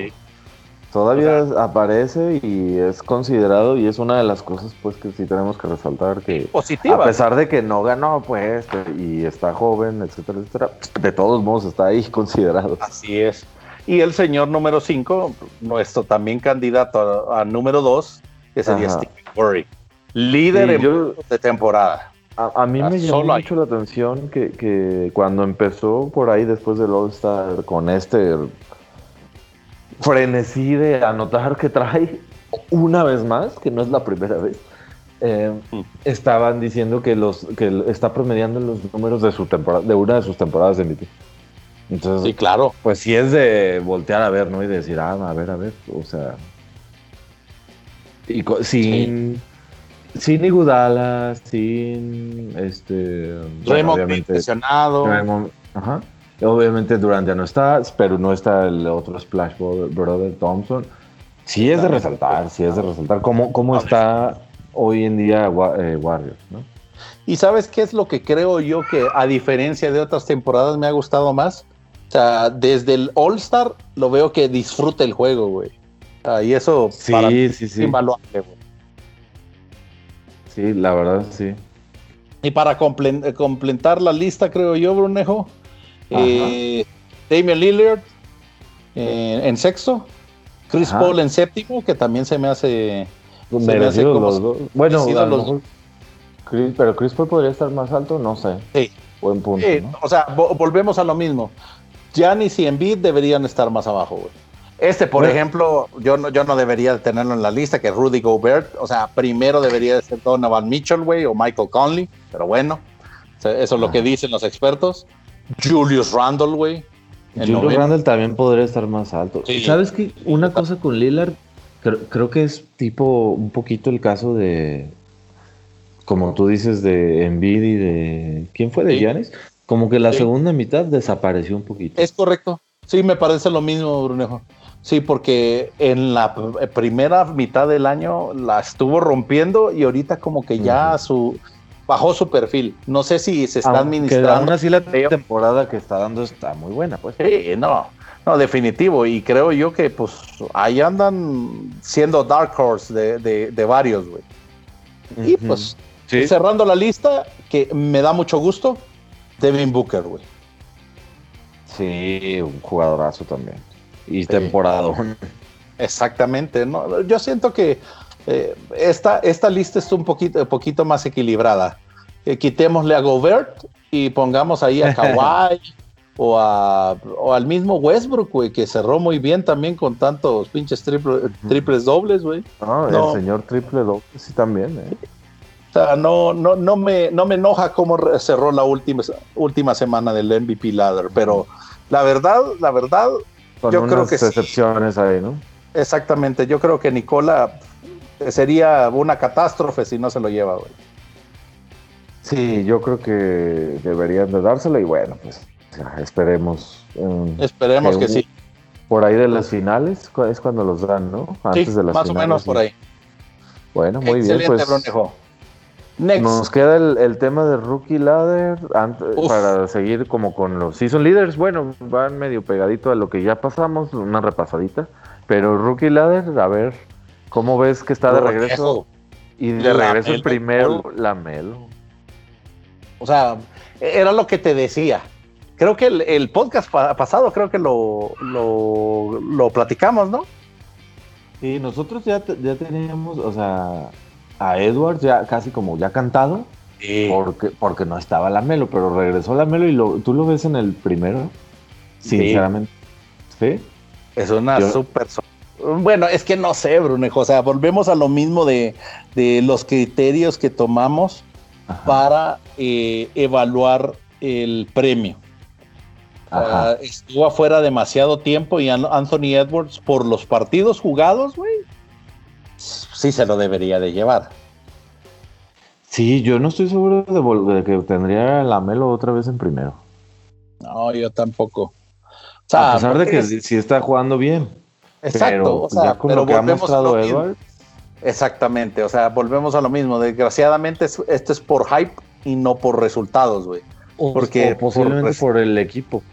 Todavía aparece y es considerado y es una de las cosas pues que sí tenemos que resaltar que Positiva. a pesar de que no ganó pues y está joven, etcétera, etcétera, de todos modos está ahí considerado. Así es. Y el señor número 5, nuestro también candidato a, número 2, que sería Steve Curry, líder de temporada. A, mí me llamó mucho la atención que, que, cuando empezó por ahí después del All-Star con este frenesí de anotar que trae una vez más, que no es la primera vez, eh, mm. estaban diciendo que los que está promediando los números de su temporada, de una de sus temporadas de MVP. Entonces, sí, claro. Pues sí es de voltear a ver, ¿no? Y decir, ah, a ver, a ver, o sea. Y sin. Sin Igudala, sin este. Raymond bueno, ajá. Obviamente Durant ya no está, pero no está el otro Splash Brother Thompson. Sí es de resaltar, sí es de resaltar cómo, cómo está hoy en día eh, Warriors, ¿no? Y sabes qué es lo que creo yo que a diferencia de otras temporadas me ha gustado más? O sea, desde el All Star lo veo que disfruta el juego, güey. y eso sí, para sí, sí. invaluable, güey. Sí, la verdad, sí. Y para completar la lista, creo yo, Brunejo, eh, Damian Lillard eh, en sexto, Chris Paul en séptimo, que también se me hace. Bueno, pero Chris Paul podría estar más alto, no sé. Sí. Buen punto. O sea, volvemos a lo mismo. Giannis y Embiid deberían estar más abajo, güey. Este, por ejemplo, yo no, yo no debería tenerlo en la lista, que Rudy Gobert. O sea, primero debería ser Donovan Mitchell, güey, o Michael Conley, pero bueno, eso es lo que dicen los expertos. Julius Randle, güey. Julius Randle también podría estar más alto. ¿Sabes qué? Una cosa con Lillard, creo, que es tipo un poquito el caso de, como tú dices, de Embiid y de... ¿Quién fue? ¿De Giannis? Como que la segunda mitad desapareció un poquito. Es correcto. Sí, me parece lo mismo, Brunejo. Sí, porque en la primera mitad del año la estuvo rompiendo y ahorita como que ya su bajó su perfil. No sé si se está administrando. Aún así la temporada que está dando está muy buena, pues. Sí, no, no, definitivo. Y creo yo que pues ahí andan siendo Dark Horse de, varios, güey. Y pues cerrando la lista, que me da mucho gusto, Devin Booker, güey. Sí, un jugadorazo también. Y temporada. Exactamente. No, yo siento que eh, esta, esta lista es un poquito, poquito más equilibrada. Eh, quitémosle a Gobert y pongamos ahí a Kawhi o, o al mismo Westbrook, güey, que cerró muy bien también con tantos pinches triples dobles, güey. no, el señor triple doble sí también, eh. O sea, no, no, no, me, no me enoja cómo cerró la última, última semana del MVP ladder, pero la verdad, la verdad, yo creo que excepciones ahí, ¿no? Exactamente, yo creo que Nicola sería una catástrofe si no se lo lleva, güey. Sí, yo creo que deberían de dárselo y bueno, pues esperemos. Um, esperemos que, sí. Por ahí de las finales es cuando los dan, ¿no? Antes de las más o menos por ahí. Bueno, muy bien. Pues, Next. Nos queda el, tema de Rookie Ladder para seguir como con los Season Leaders. Bueno, van medio pegadito a lo que ya pasamos, una repasadita. Pero Rookie Ladder, a ver, ¿Cómo ves que está de regreso? Y de regreso el primero, Lamelo. O sea, era lo que te decía. creo que el, podcast pasado, creo que lo, lo, platicamos, ¿no? Sí, nosotros ya, ya teníamos, o sea, a Edwards ya casi como ya cantado, porque, porque no estaba la Melo, pero regresó la Melo y lo, tú lo ves en el primero, sinceramente. ¿Sí? Es una súper... Bueno, es que no sé, Brunejo, o sea, volvemos a lo mismo de, de los criterios que tomamos para eh, evaluar el premio. estuvo afuera demasiado tiempo y Anthony Edwards, por los partidos jugados, güey, sí se lo debería de llevar. Sí, yo no estoy seguro de, que tendría la Melo otra vez en primero. No, yo tampoco. a pesar de que sí está jugando bien. Exacto, o sea, pero que ha mostrado Edwards. Exactamente, o sea, volvemos a lo mismo. Desgraciadamente, esto es por hype y no por resultados, güey. Porque posiblemente por, el equipo.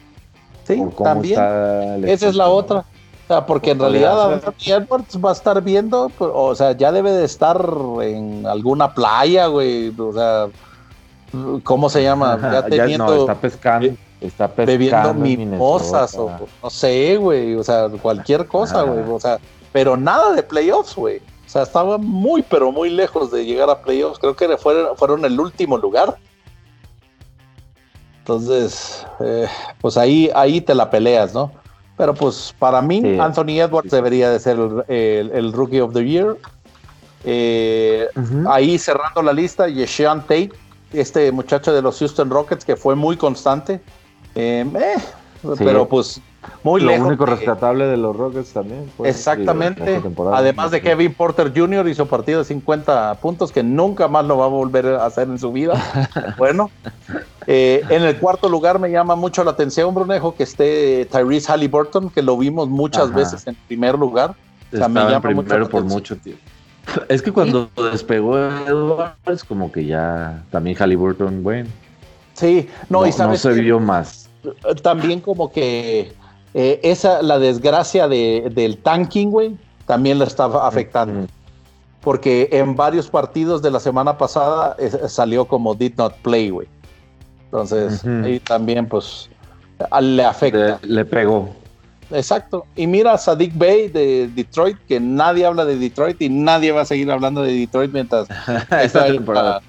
Sí, también. Esa es la otra. O sea, porque en realidad Edwards va a estar viendo, pues, o sea, ya debe de estar en alguna playa, güey. O sea, ¿cómo se llama? Ya teniendo. está pescando. Está bebiendo mimosas o no sé, güey. O sea, cualquier cosa, güey. O sea, pero nada de playoffs, güey. O sea, estaba muy, pero muy lejos de llegar a playoffs. Creo que fueron, fueron el último lugar. Entonces, eh, pues ahí, ahí te la peleas, ¿no? Pero pues para mí, Anthony Edwards debería de ser el, Rookie of the Year. Eh, ahí cerrando la lista, Yeshaun Tate, este muchacho de los Houston Rockets que fue muy constante. Eh, pero pues muy Lo único rescatable de los Rockets también. Exactamente. Además de Kevin Porter Jr. hizo partido de 50 puntos que nunca más lo va a volver a hacer en su vida. bueno, eh, en el cuarto lugar me llama mucho la atención, Brunejo, que esté Tyrese Halliburton, que lo vimos muchas veces en primer lugar. O sea, me llama primero por mucho tiempo. Es que cuando despegó Edwards, como que ya también Halliburton, bueno. Sí, no, y sabes no se vio más. También como que eh, esa, la desgracia del tanking, güey, también le estaba afectando. Porque en varios partidos de la semana pasada salió como did not play, güey. Entonces, ahí también, pues, le afecta. Le, pegó. Exacto. Y mira a Sadik Bay de Detroit, que nadie habla de Detroit y nadie va a seguir hablando de Detroit mientras esta temporada.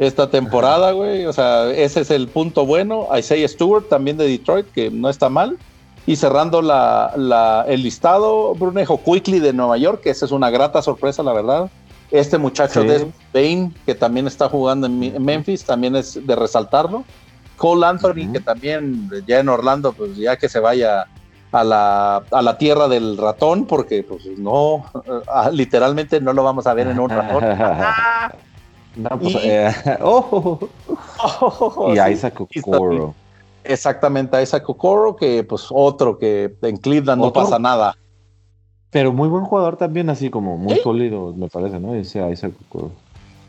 Esta temporada, güey. O sea, ese es el punto bueno. Isaiah Stewart también de Detroit, que no está mal. Y cerrando la, el listado, Brunejo Quickly de Nueva York, que esa es una grata sorpresa, la verdad. Este muchacho de Bain, que también está jugando en Memphis, también es de resaltarlo. Cole Anthony, que también ya en Orlando, pues ya que se vaya a la, a la tierra del ratón, porque pues no, literalmente no lo vamos a ver en un ratón. Pues, eh, oh. y Isaac Okoro. Exactamente, a esa Kokoro, que pues otro que en Cleveland no pasa nada. Pero muy buen jugador también, así como muy sólido, me parece, ¿no? Ese Isaac Kokoro.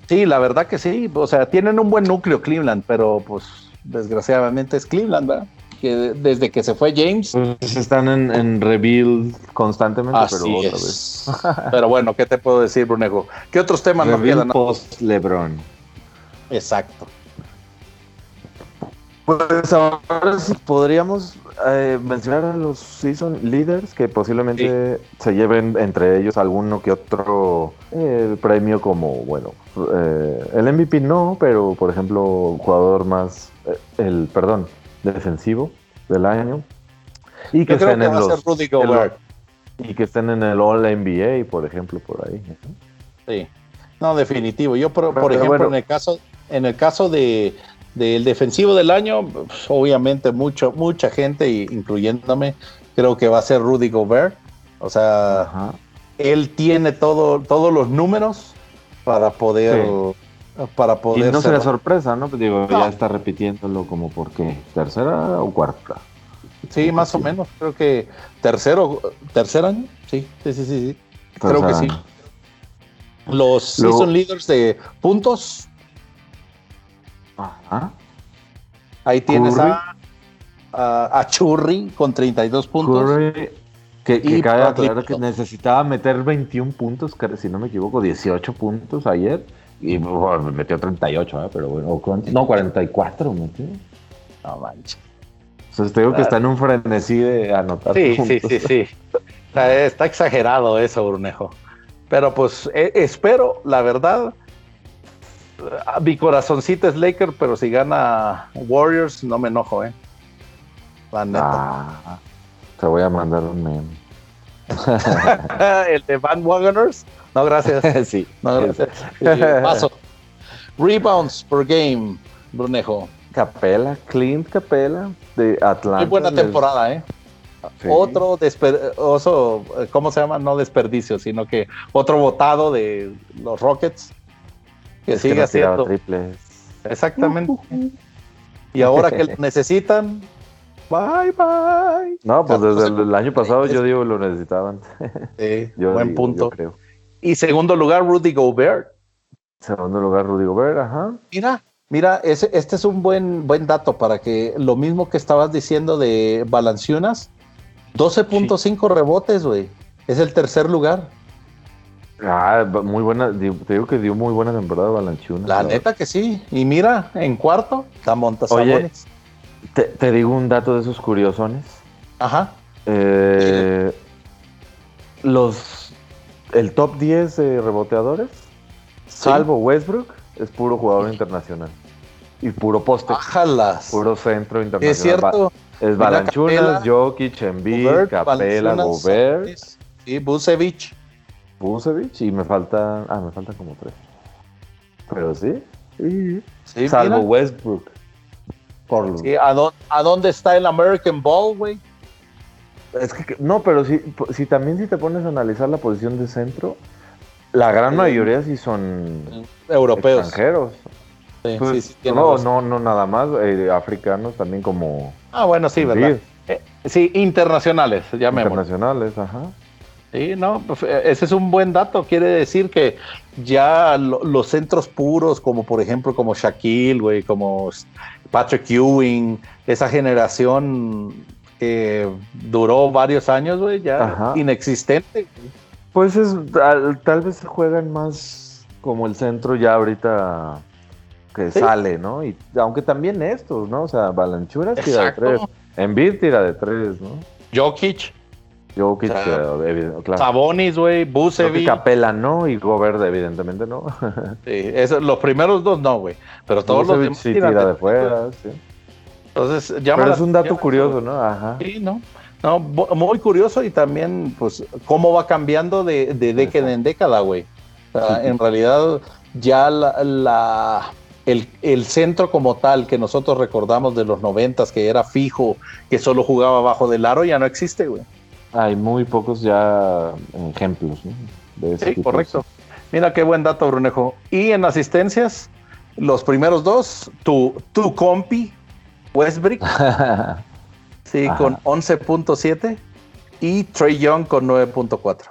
Sí, la verdad que sí. O sea, tienen un buen núcleo Cleveland, pero pues desgraciadamente es Cleveland, ¿verdad? Que desde que se fue James. Pues están en, en rebuild constantemente, pero otra vez. pero bueno, ¿qué te puedo decir, Brunejo? ¿Qué otros temas nos quedan? Post LeBron. Exacto. Pues ahora sí podríamos eh, mencionar a los season leaders que posiblemente se lleven entre ellos alguno que otro eh, premio como, bueno, eh, el MVP no, pero por ejemplo, jugador más, el, perdón, defensivo del año. Y que estén en los, y que estén en el All NBA, por ejemplo, por ahí. Sí. No, definitivo. Yo, por, ejemplo, en el caso, en el caso de del defensivo del año, pues, obviamente mucho, mucha gente, incluyéndome, creo que va a ser Rudy Gobert. O sea, él tiene todo, todos los números para poder... Para poder y no será sorpresa, ¿no? Digo, ya está repitiéndolo como porque tercera o cuarta. Sí, más o menos. Creo que tercero, tercer año. Sí, sí, sí, sí. Creo que sí. Los season leaders de puntos, Ahí tienes a, a, Churri con 32 puntos. que, que cabe aclarar que necesitaba meter 21 puntos, si no me equivoco, 18 puntos ayer. Y metió 38, ¿eh? pero bueno, no, 44 metió. No manches. Entonces te digo que está en un frenesí de anotar. Sí, sí, sí, sí. Está, exagerado eso, Brunejo. Pero pues e, espero, la verdad, mi corazoncito es Laker, pero si gana Warriors, no me enojo, ¿eh? La neta. Ah, te voy a mandar un meme. ¿El de Van Wagoners? No, gracias. sí. No, gracias. Paso. Rebounds per game, Brunejo. Capela, Clint Capela, de Atlanta. Muy buena temporada, ¿eh? Otro oso, ¿cómo se llama? No desperdicio, sino que otro votado de los Rockets que sigue haciendo. Triples. Exactamente. Y ahora que lo necesitan, bye bye. No, pues desde el, año pasado yo digo lo necesitaban. Sí, buen punto. creo. Y segundo lugar, Rudy Gobert. Segundo lugar, Rudy Gobert, ajá. Mira, mira, ese, este es un buen, buen dato para que lo mismo que estabas diciendo de Balanciunas, 12.5 rebotes, güey. Es el tercer lugar. Ah, muy buena, te digo que dio muy buena temporada Balanchunas. La, neta que sí. Y mira, en cuarto, está Oye, te, te, digo un dato de esos curiosones. Ajá. Eh, los, el top 10 de reboteadores, salvo Westbrook, es puro jugador internacional. Y puro poste. Puro centro internacional. Es cierto. Es Balanchunas, Jokic, Embiid, Capela, Gobert. Y Busevich. Busevich y me falta. Ah, me faltan como tres. Pero sí. sí. Salvo Westbrook. Por... Sí, ¿a, dónde, está el American Ball, güey? Es que no, pero si, si también si te pones a analizar la posición de centro, la gran mayoría sí son europeos. Extranjeros. Sí, pues, sí, no, no, no, nada más, eh, africanos también como... Ah, bueno, sí, ¿verdad? Eh, sí, internacionales, llamémoslo. Internacionales, ajá. Sí, no, pues, eh, ese es un buen dato. Quiere decir que ya los centros puros, como por ejemplo como Shaquille, güey, como Patrick Ewing, esa generación que duró varios años, güey, ya inexistente. Pues es, tal, tal vez juegan más como el centro ya ahorita que sale, ¿no? Y aunque también estos, ¿no? O sea, Balanchuras tira de tres. Envid tira de tres, ¿no? Jokic. Jokic, eh, claro. Sabonis, güey, Bucevic. Capela no y Gobert evidentemente no. sí, eso, los primeros dos no, güey. Pero todos los demás sí tira de fuera, sí. Entonces, llama Pero es un dato curioso, ¿no? Ajá. Sí, ¿no? No, muy curioso y también, pues, cómo va cambiando de, de década en década, güey. O sea, en realidad, ya la el, centro como tal que nosotros recordamos de los noventas, que era fijo, que solo jugaba abajo del aro, ya no existe, güey. Hay muy pocos ya ejemplos, ¿no? sí, correcto. Mira qué buen dato, Brunejo. Y en asistencias, los primeros dos, tu, tu compi, Westbrook, sí, con 11.7 y Trey Young con 9.4.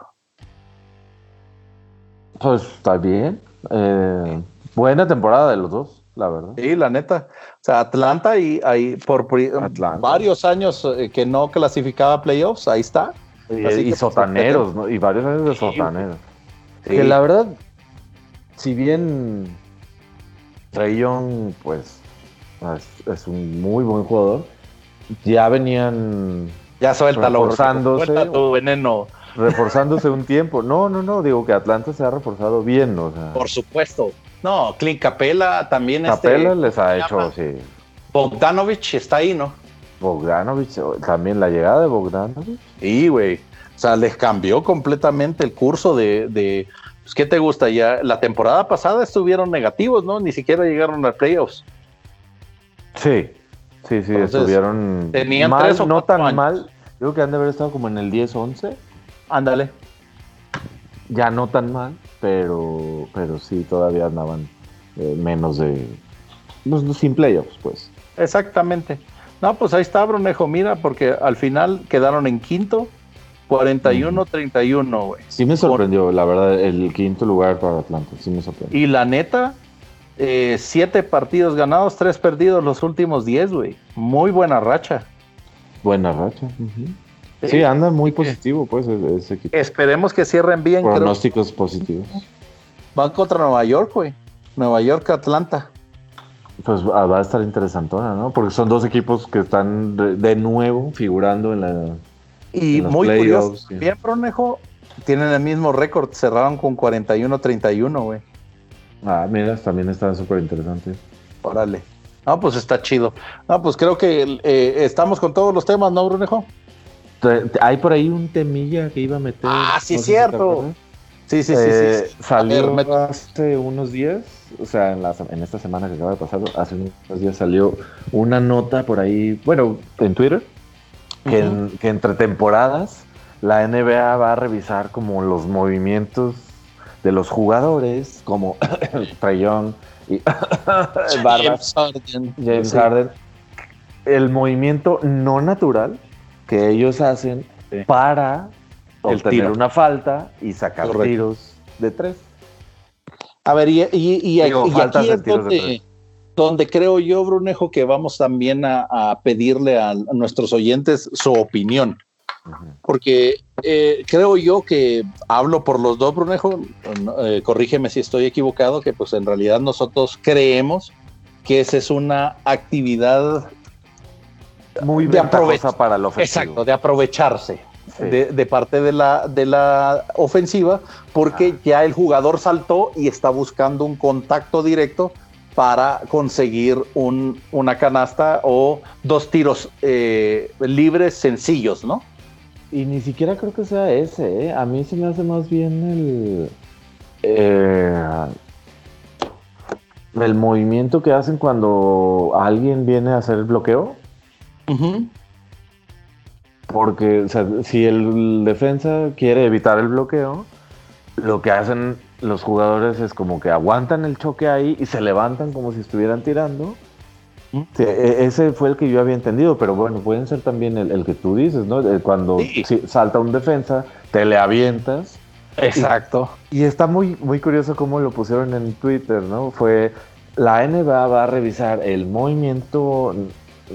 Pues está bien. Eh, Buena temporada de los dos, la verdad. Sí, la neta. O sea, Atlanta y ahí por varios años eh, que no clasificaba playoffs, ahí está. Y, pues, sotaneros, ¿no? Y varios años de sotaneros. Que la verdad, si bien Trey Young, pues, es, un muy buen jugador, ya venían ya reforzándose. Suelta tu veneno. Reforzándose un tiempo. No, no, no, digo que Atlanta se ha reforzado bien, o sea. Por supuesto. No, Clint Capela también. Este, Capela les ha hecho, sí. Bogdanovich está ahí, ¿no? Bogdanovich, también la llegada de Bogdanovich. Sí, güey. O sea, les cambió completamente el curso de, de pues, ¿qué te gusta? Ya la temporada pasada estuvieron negativos, ¿no? Ni siquiera llegaron a playoffs. Sí, sí, sí, estuvieron tenían mal, no tan mal. Creo que han de haber estado como en el 10-11. Ándale. Ya no tan mal pero, pero sí, todavía andaban eh, menos de. Pues, sin playoffs, pues. Exactamente. No, pues ahí está, Brunejo, mira, porque al final quedaron en quinto, 41-31, güey. Sí me sorprendió, la verdad, el quinto lugar para Atlanta, sí me sorprendió. Y la neta, eh, siete partidos ganados, tres perdidos los últimos diez, güey. Muy buena racha. Buena racha. Sí, anda muy positivo, pues, e-, ese equipo. Esperemos que cierren bien. Pronósticos positivos. Van contra Nueva York, güey. Nueva York, Atlanta. Pues va a estar interesantona, ¿no? Porque son dos equipos que están de, nuevo figurando en la. Y muy curioso. Bien, Pronejo, tienen el mismo récord, cerraron con 41-31, güey. Ah, mira, también está súper interesante. Órale. No, pues está chido. No, pues creo que eh, estamos con todos los temas, ¿no, Brunejo? Hay por ahí un temilla que iba a meter. Ah, sí, es cierto. sí, sí, sí, sí, sí, Salió hace unos días, o sea, en, la, en esta semana que acaba de pasar, hace unos días salió una nota por ahí, bueno, en Twitter, que, que entre temporadas la NBA va a revisar como los movimientos de los jugadores, como Trae y James Harden. James Harden. El movimiento no natural que ellos hacen para el tener una falta y sacar tiros de tres. A ver, y, y, aquí es donde, donde, creo yo, Brunejo, que vamos también a pedirle a nuestros oyentes su opinión porque eh, creo yo que hablo por los dos, Brunejo, eh, corrígeme si estoy equivocado, que pues en realidad nosotros creemos que esa es una actividad muy de aprovechar para la ofensiva. Exacto, de aprovecharse de, parte de la, de la ofensiva, porque ah. ya el jugador saltó y está buscando un contacto directo para conseguir una canasta o dos tiros eh, libres sencillos, ¿no? Y ni siquiera creo que sea ese, ¿eh? A mí se me hace más bien el. Eh, el movimiento que hacen cuando alguien viene a hacer el bloqueo. Porque, o sea, si el defensa quiere evitar el bloqueo, lo que hacen los jugadores es como que aguantan el choque ahí y se levantan como si estuvieran tirando e, ese fue el que yo había entendido, pero bueno, pueden ser también el, que tú dices, ¿no? Cuando salta un defensa, te le avientas. Exacto. Y, está muy, muy curioso cómo lo pusieron en Twitter, ¿no? Fue la NBA va a revisar el movimiento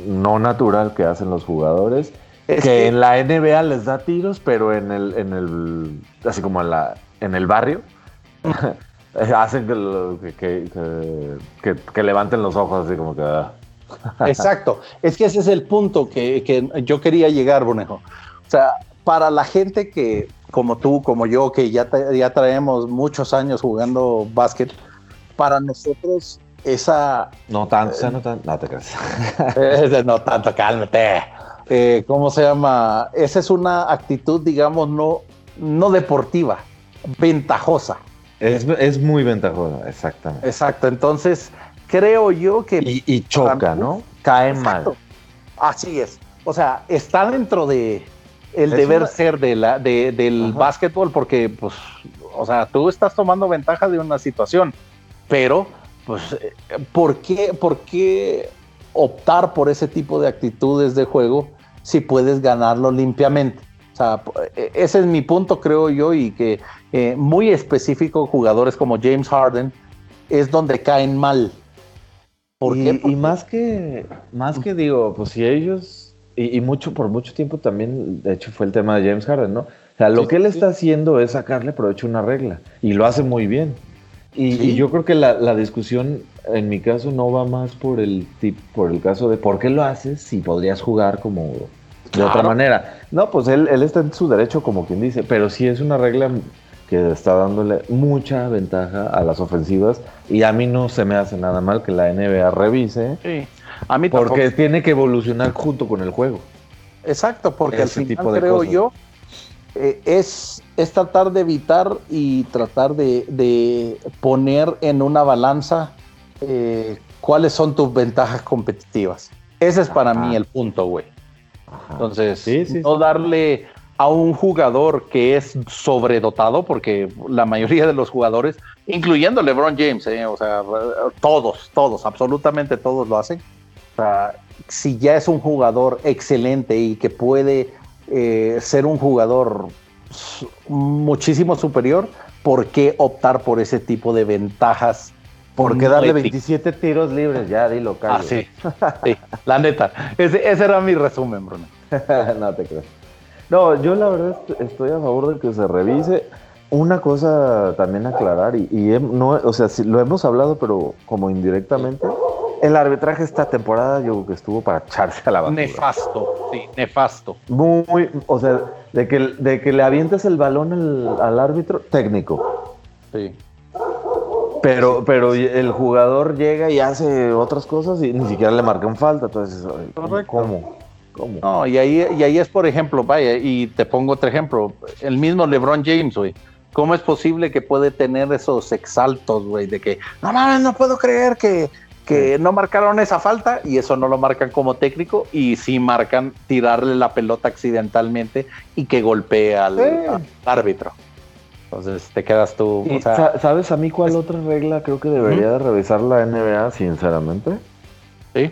no natural que hacen los jugadores, que, en la NBA les da tiros, pero en el, en el así como en la, en el barrio. hacen que, que, que, levanten los ojos así como que... Exacto. Es que ese es el punto que, yo quería llegar, Bonejo. O sea, para la gente que, como tú, como yo, que ya, ya traemos muchos años jugando básquet, para nosotros esa... No tanto, no tanto, no te creas. no tanto, cálmate. Eh, ¿Cómo se llama? Esa es una actitud, digamos, no, no deportiva, ventajosa. Es, es muy ventajosa, exactamente. Exacto, entonces creo yo que... Y, choca, ¿no? Cae mal. Así es. O sea, está dentro de el deber ser de la, de, del básquetbol porque, pues, o sea, tú estás tomando ventaja de una situación, pero, pues, ¿por qué, ¿por qué optar por ese tipo de actitudes de juego si puedes ganarlo limpiamente? O sea, e, ese es mi punto, creo yo, y que eh, muy específico, jugadores como James Harden, es donde caen mal y, más que, más que digo, pues si ellos, y, mucho, por mucho tiempo también, de hecho fue el tema de James Harden, ¿no? O sea, lo que él está haciendo es sacarle provecho a una regla, y lo hace muy bien. Y, yo creo que la, discusión, en mi caso, no va más por el, por el caso de por qué lo haces si podrías jugar como de otra manera. No, pues él, él está en su derecho, como quien dice, pero sí es una regla que está dándole mucha ventaja a las ofensivas y a mí no se me hace nada mal que la NBA revise. Sí. A mí porque tiene que evolucionar junto con el juego. Exacto, porque al final creo yo eh, es, es tratar de evitar y tratar de, poner en una balanza eh, cuáles son tus ventajas competitivas. Ese es para mí el punto, güey. Entonces, no darle a un jugador que es sobredotado, porque la mayoría de los jugadores, incluyendo LeBron James, eh, o sea, todos, todos, absolutamente todos lo hacen. O sea, si ya es un jugador excelente y que puede eh, ser un jugador muchísimo superior, ¿por qué optar por ese tipo de ventajas? ¿Por qué darle 27 tiros libres? Ya, dilo, Carlos. Ah, sí, la neta. Ese, ese era mi resumen, Bruno. no te creo. No, yo la verdad estoy a favor de que se revise. Una cosa también aclarar, y, no, o sea, lo hemos hablado, pero como indirectamente, El arbitraje esta temporada yo creo que estuvo para echarse a la basura. Nefasto, sí, nefasto. Muy, o sea, de que, de que le avientes el balón al árbitro, técnico. Sí. Pero, pero el jugador llega y hace otras cosas y ni siquiera le marcan falta. Entonces, ¿cómo? ¿Cómo? No, y ahí, y ahí es, por ejemplo, vaya, y te pongo otro ejemplo, el mismo LeBron James, güey. ¿Cómo es posible que puede tener esos exaltos, güey? De que, no mames, no puedo creer que, que no marcaron esa falta y eso no lo marcan como técnico y sí marcan tirarle la pelota accidentalmente y que golpee al, árbitro. Entonces te quedas tú. ¿Sabes a mí cuál otra regla creo que debería de revisar la NBA, sinceramente? Sí.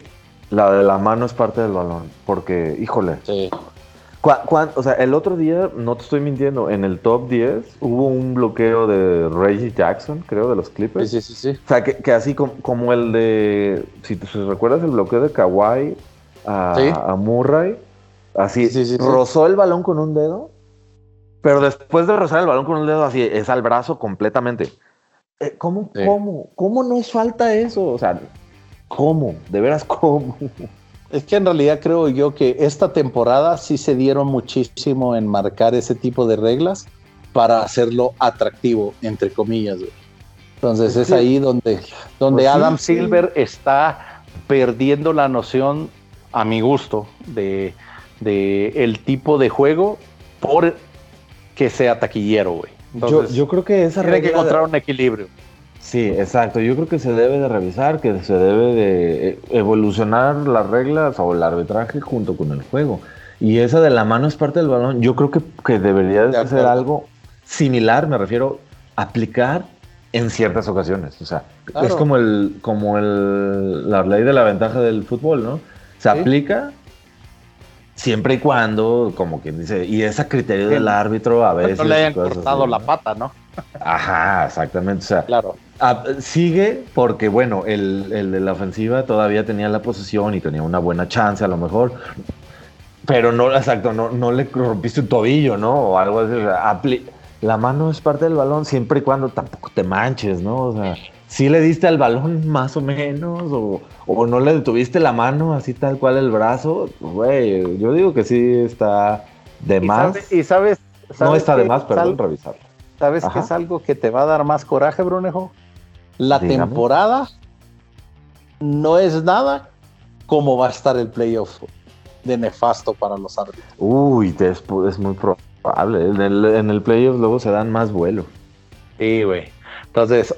La de la mano es parte del balón. Porque, híjole. Sí o sea, el otro día, no te estoy mintiendo, en el top 10 hubo un bloqueo de Reggie Jackson, creo, de los Clippers. Sí, sí, sí. O sea, que, así como, el de, si te recuerdas el bloqueo de Kawhi a, Murray, así, rozó el balón con un dedo, pero después de rozar el balón con un dedo, así, es al brazo completamente. Eh, ¿Cómo, cómo, cómo nos falta eso? O sea, ¿cómo? ¿De veras cómo? Es que en realidad creo yo que esta temporada sí se dieron muchísimo en marcar ese tipo de reglas para hacerlo atractivo, entre comillas. Entonces es, ahí donde, donde pues Adam Silver está perdiendo la noción, a mi gusto, de, el tipo de juego por que sea taquillero, güey. yo, creo que esa regla... Tiene que encontrar un equilibrio. Sí, exacto. Yo creo que se debe de revisar, que se debe de eh, evolucionar las reglas o el arbitraje junto con el juego. Y esa de la mano es parte del balón. Yo creo que, que debería de ser algo similar, me refiero, aplicar en ciertas ocasiones. O sea, es como el, como el, la ley de la ventaja del fútbol, ¿no? Se aplica siempre y cuando, como quien dice, y ese criterio del árbitro a veces. No le hayan cortado la pata, ¿no? Ajá, exactamente. O sea, claro. Sigue porque, bueno, el, de la ofensiva todavía tenía la posesión y tenía una buena chance a lo mejor. Pero no, exacto, no, no le rompiste un tobillo, ¿no? O algo así. la mano es parte del balón siempre y cuando tampoco te manches, ¿no? O sea, si le diste al balón más o menos, o, o no le detuviste la mano así tal cual el brazo, güey, yo digo que sí está de más. y sabes, no está de más, perdón, revisarlo. ¿Sabes qué es algo que te va a dar más coraje, Brunejo? La temporada no es nada como va a estar el playoff de nefasto para los árbitros. Uy, es, es muy probable. En el, en el playoff luego se dan más vuelo. Sí, güey. Entonces,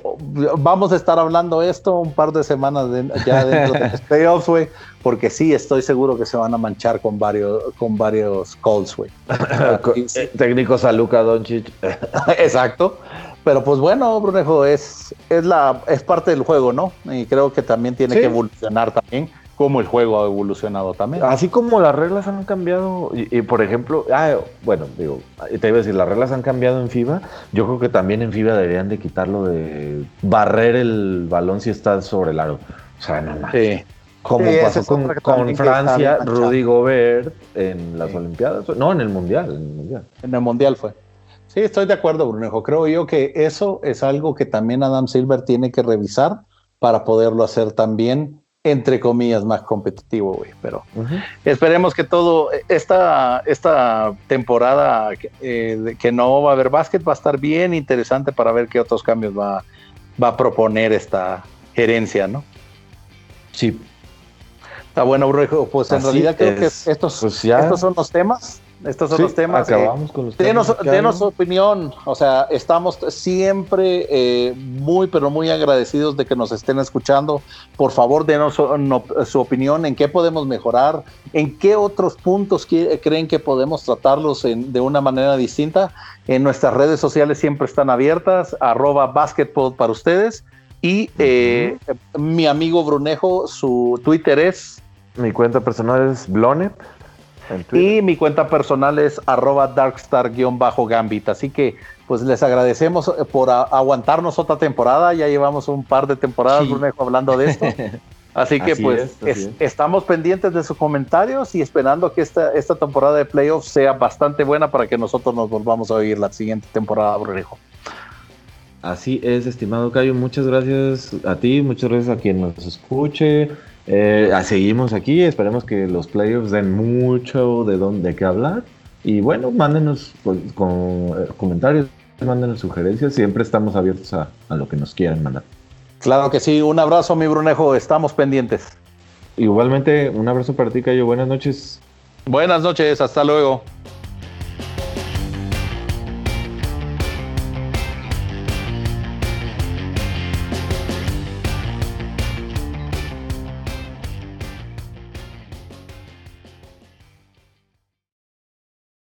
vamos a estar hablando esto un par de semanas ya dentro de los playoffs, güey, porque sí estoy seguro que se van a manchar con varios, con varios calls, güey. Técnicos a Luca Doncic. Exacto. Pero pues bueno, Brunejo, es, es, la, es parte del juego, ¿no? Y creo que también tiene que evolucionar también cómo el juego ha evolucionado también. Así como las reglas han cambiado, y, por ejemplo, ah, bueno, digo, te iba a decir, las reglas han cambiado en FIBA, yo creo que también en FIBA deberían de quitarlo de barrer el balón si está sobre el aro. O sea, no más. Sí. Como pasó con, Francia, Rudy Gobert en las Olimpiadas, no, en el Mundial, en el Mundial. En el Mundial fue. Sí, estoy de acuerdo, Brunejo. Creo yo que eso es algo que también Adam Silver tiene que revisar para poderlo hacer también entre comillas, más competitivo, güey. Pero esperemos que todo, esta, esta temporada eh, que no va a haber básquet va a estar bien interesante para ver qué otros cambios va, va a proponer esta gerencia, ¿no? Sí. Está bueno, Pues en realidad creo que estos, pues estos son los temas. Estos son los temas. Acabamos con los denos, denos su opinión. O sea, estamos siempre eh, muy, pero muy agradecidos de que nos estén escuchando. Por favor, denos su, opinión en qué podemos mejorar, en qué otros puntos creen que podemos tratarlos de una manera distinta. En nuestras redes sociales siempre están abiertas, arroba basketball para ustedes. Y eh, mi amigo Brunejo, su Twitter es. Mi cuenta personal es Blonet. Y mi cuenta personal es arroba darkstar-gambit. Así que pues les agradecemos eh, por aguantarnos otra temporada. Ya llevamos un par de temporadas, Brunejo, hablando de esto. Así que pues estamos pendientes de sus comentarios y esperando que esta, esta temporada de playoffs sea bastante buena para que nosotros nos volvamos a oír la siguiente temporada, Brunejo. Así es, estimado Cayo. Muchas gracias a ti, muchas gracias a quien nos escuche. Eh, seguimos aquí, esperemos que los playoffs den mucho de dónde qué hablar. Y bueno, mándenos pues, con, eh, comentarios, mándenos sugerencias, siempre estamos abiertos a, a lo que nos quieran mandar. Claro que sí, un abrazo mi Brunejo, estamos pendientes. Igualmente, un abrazo para ti, Cayo, buenas noches. Buenas noches, hasta luego.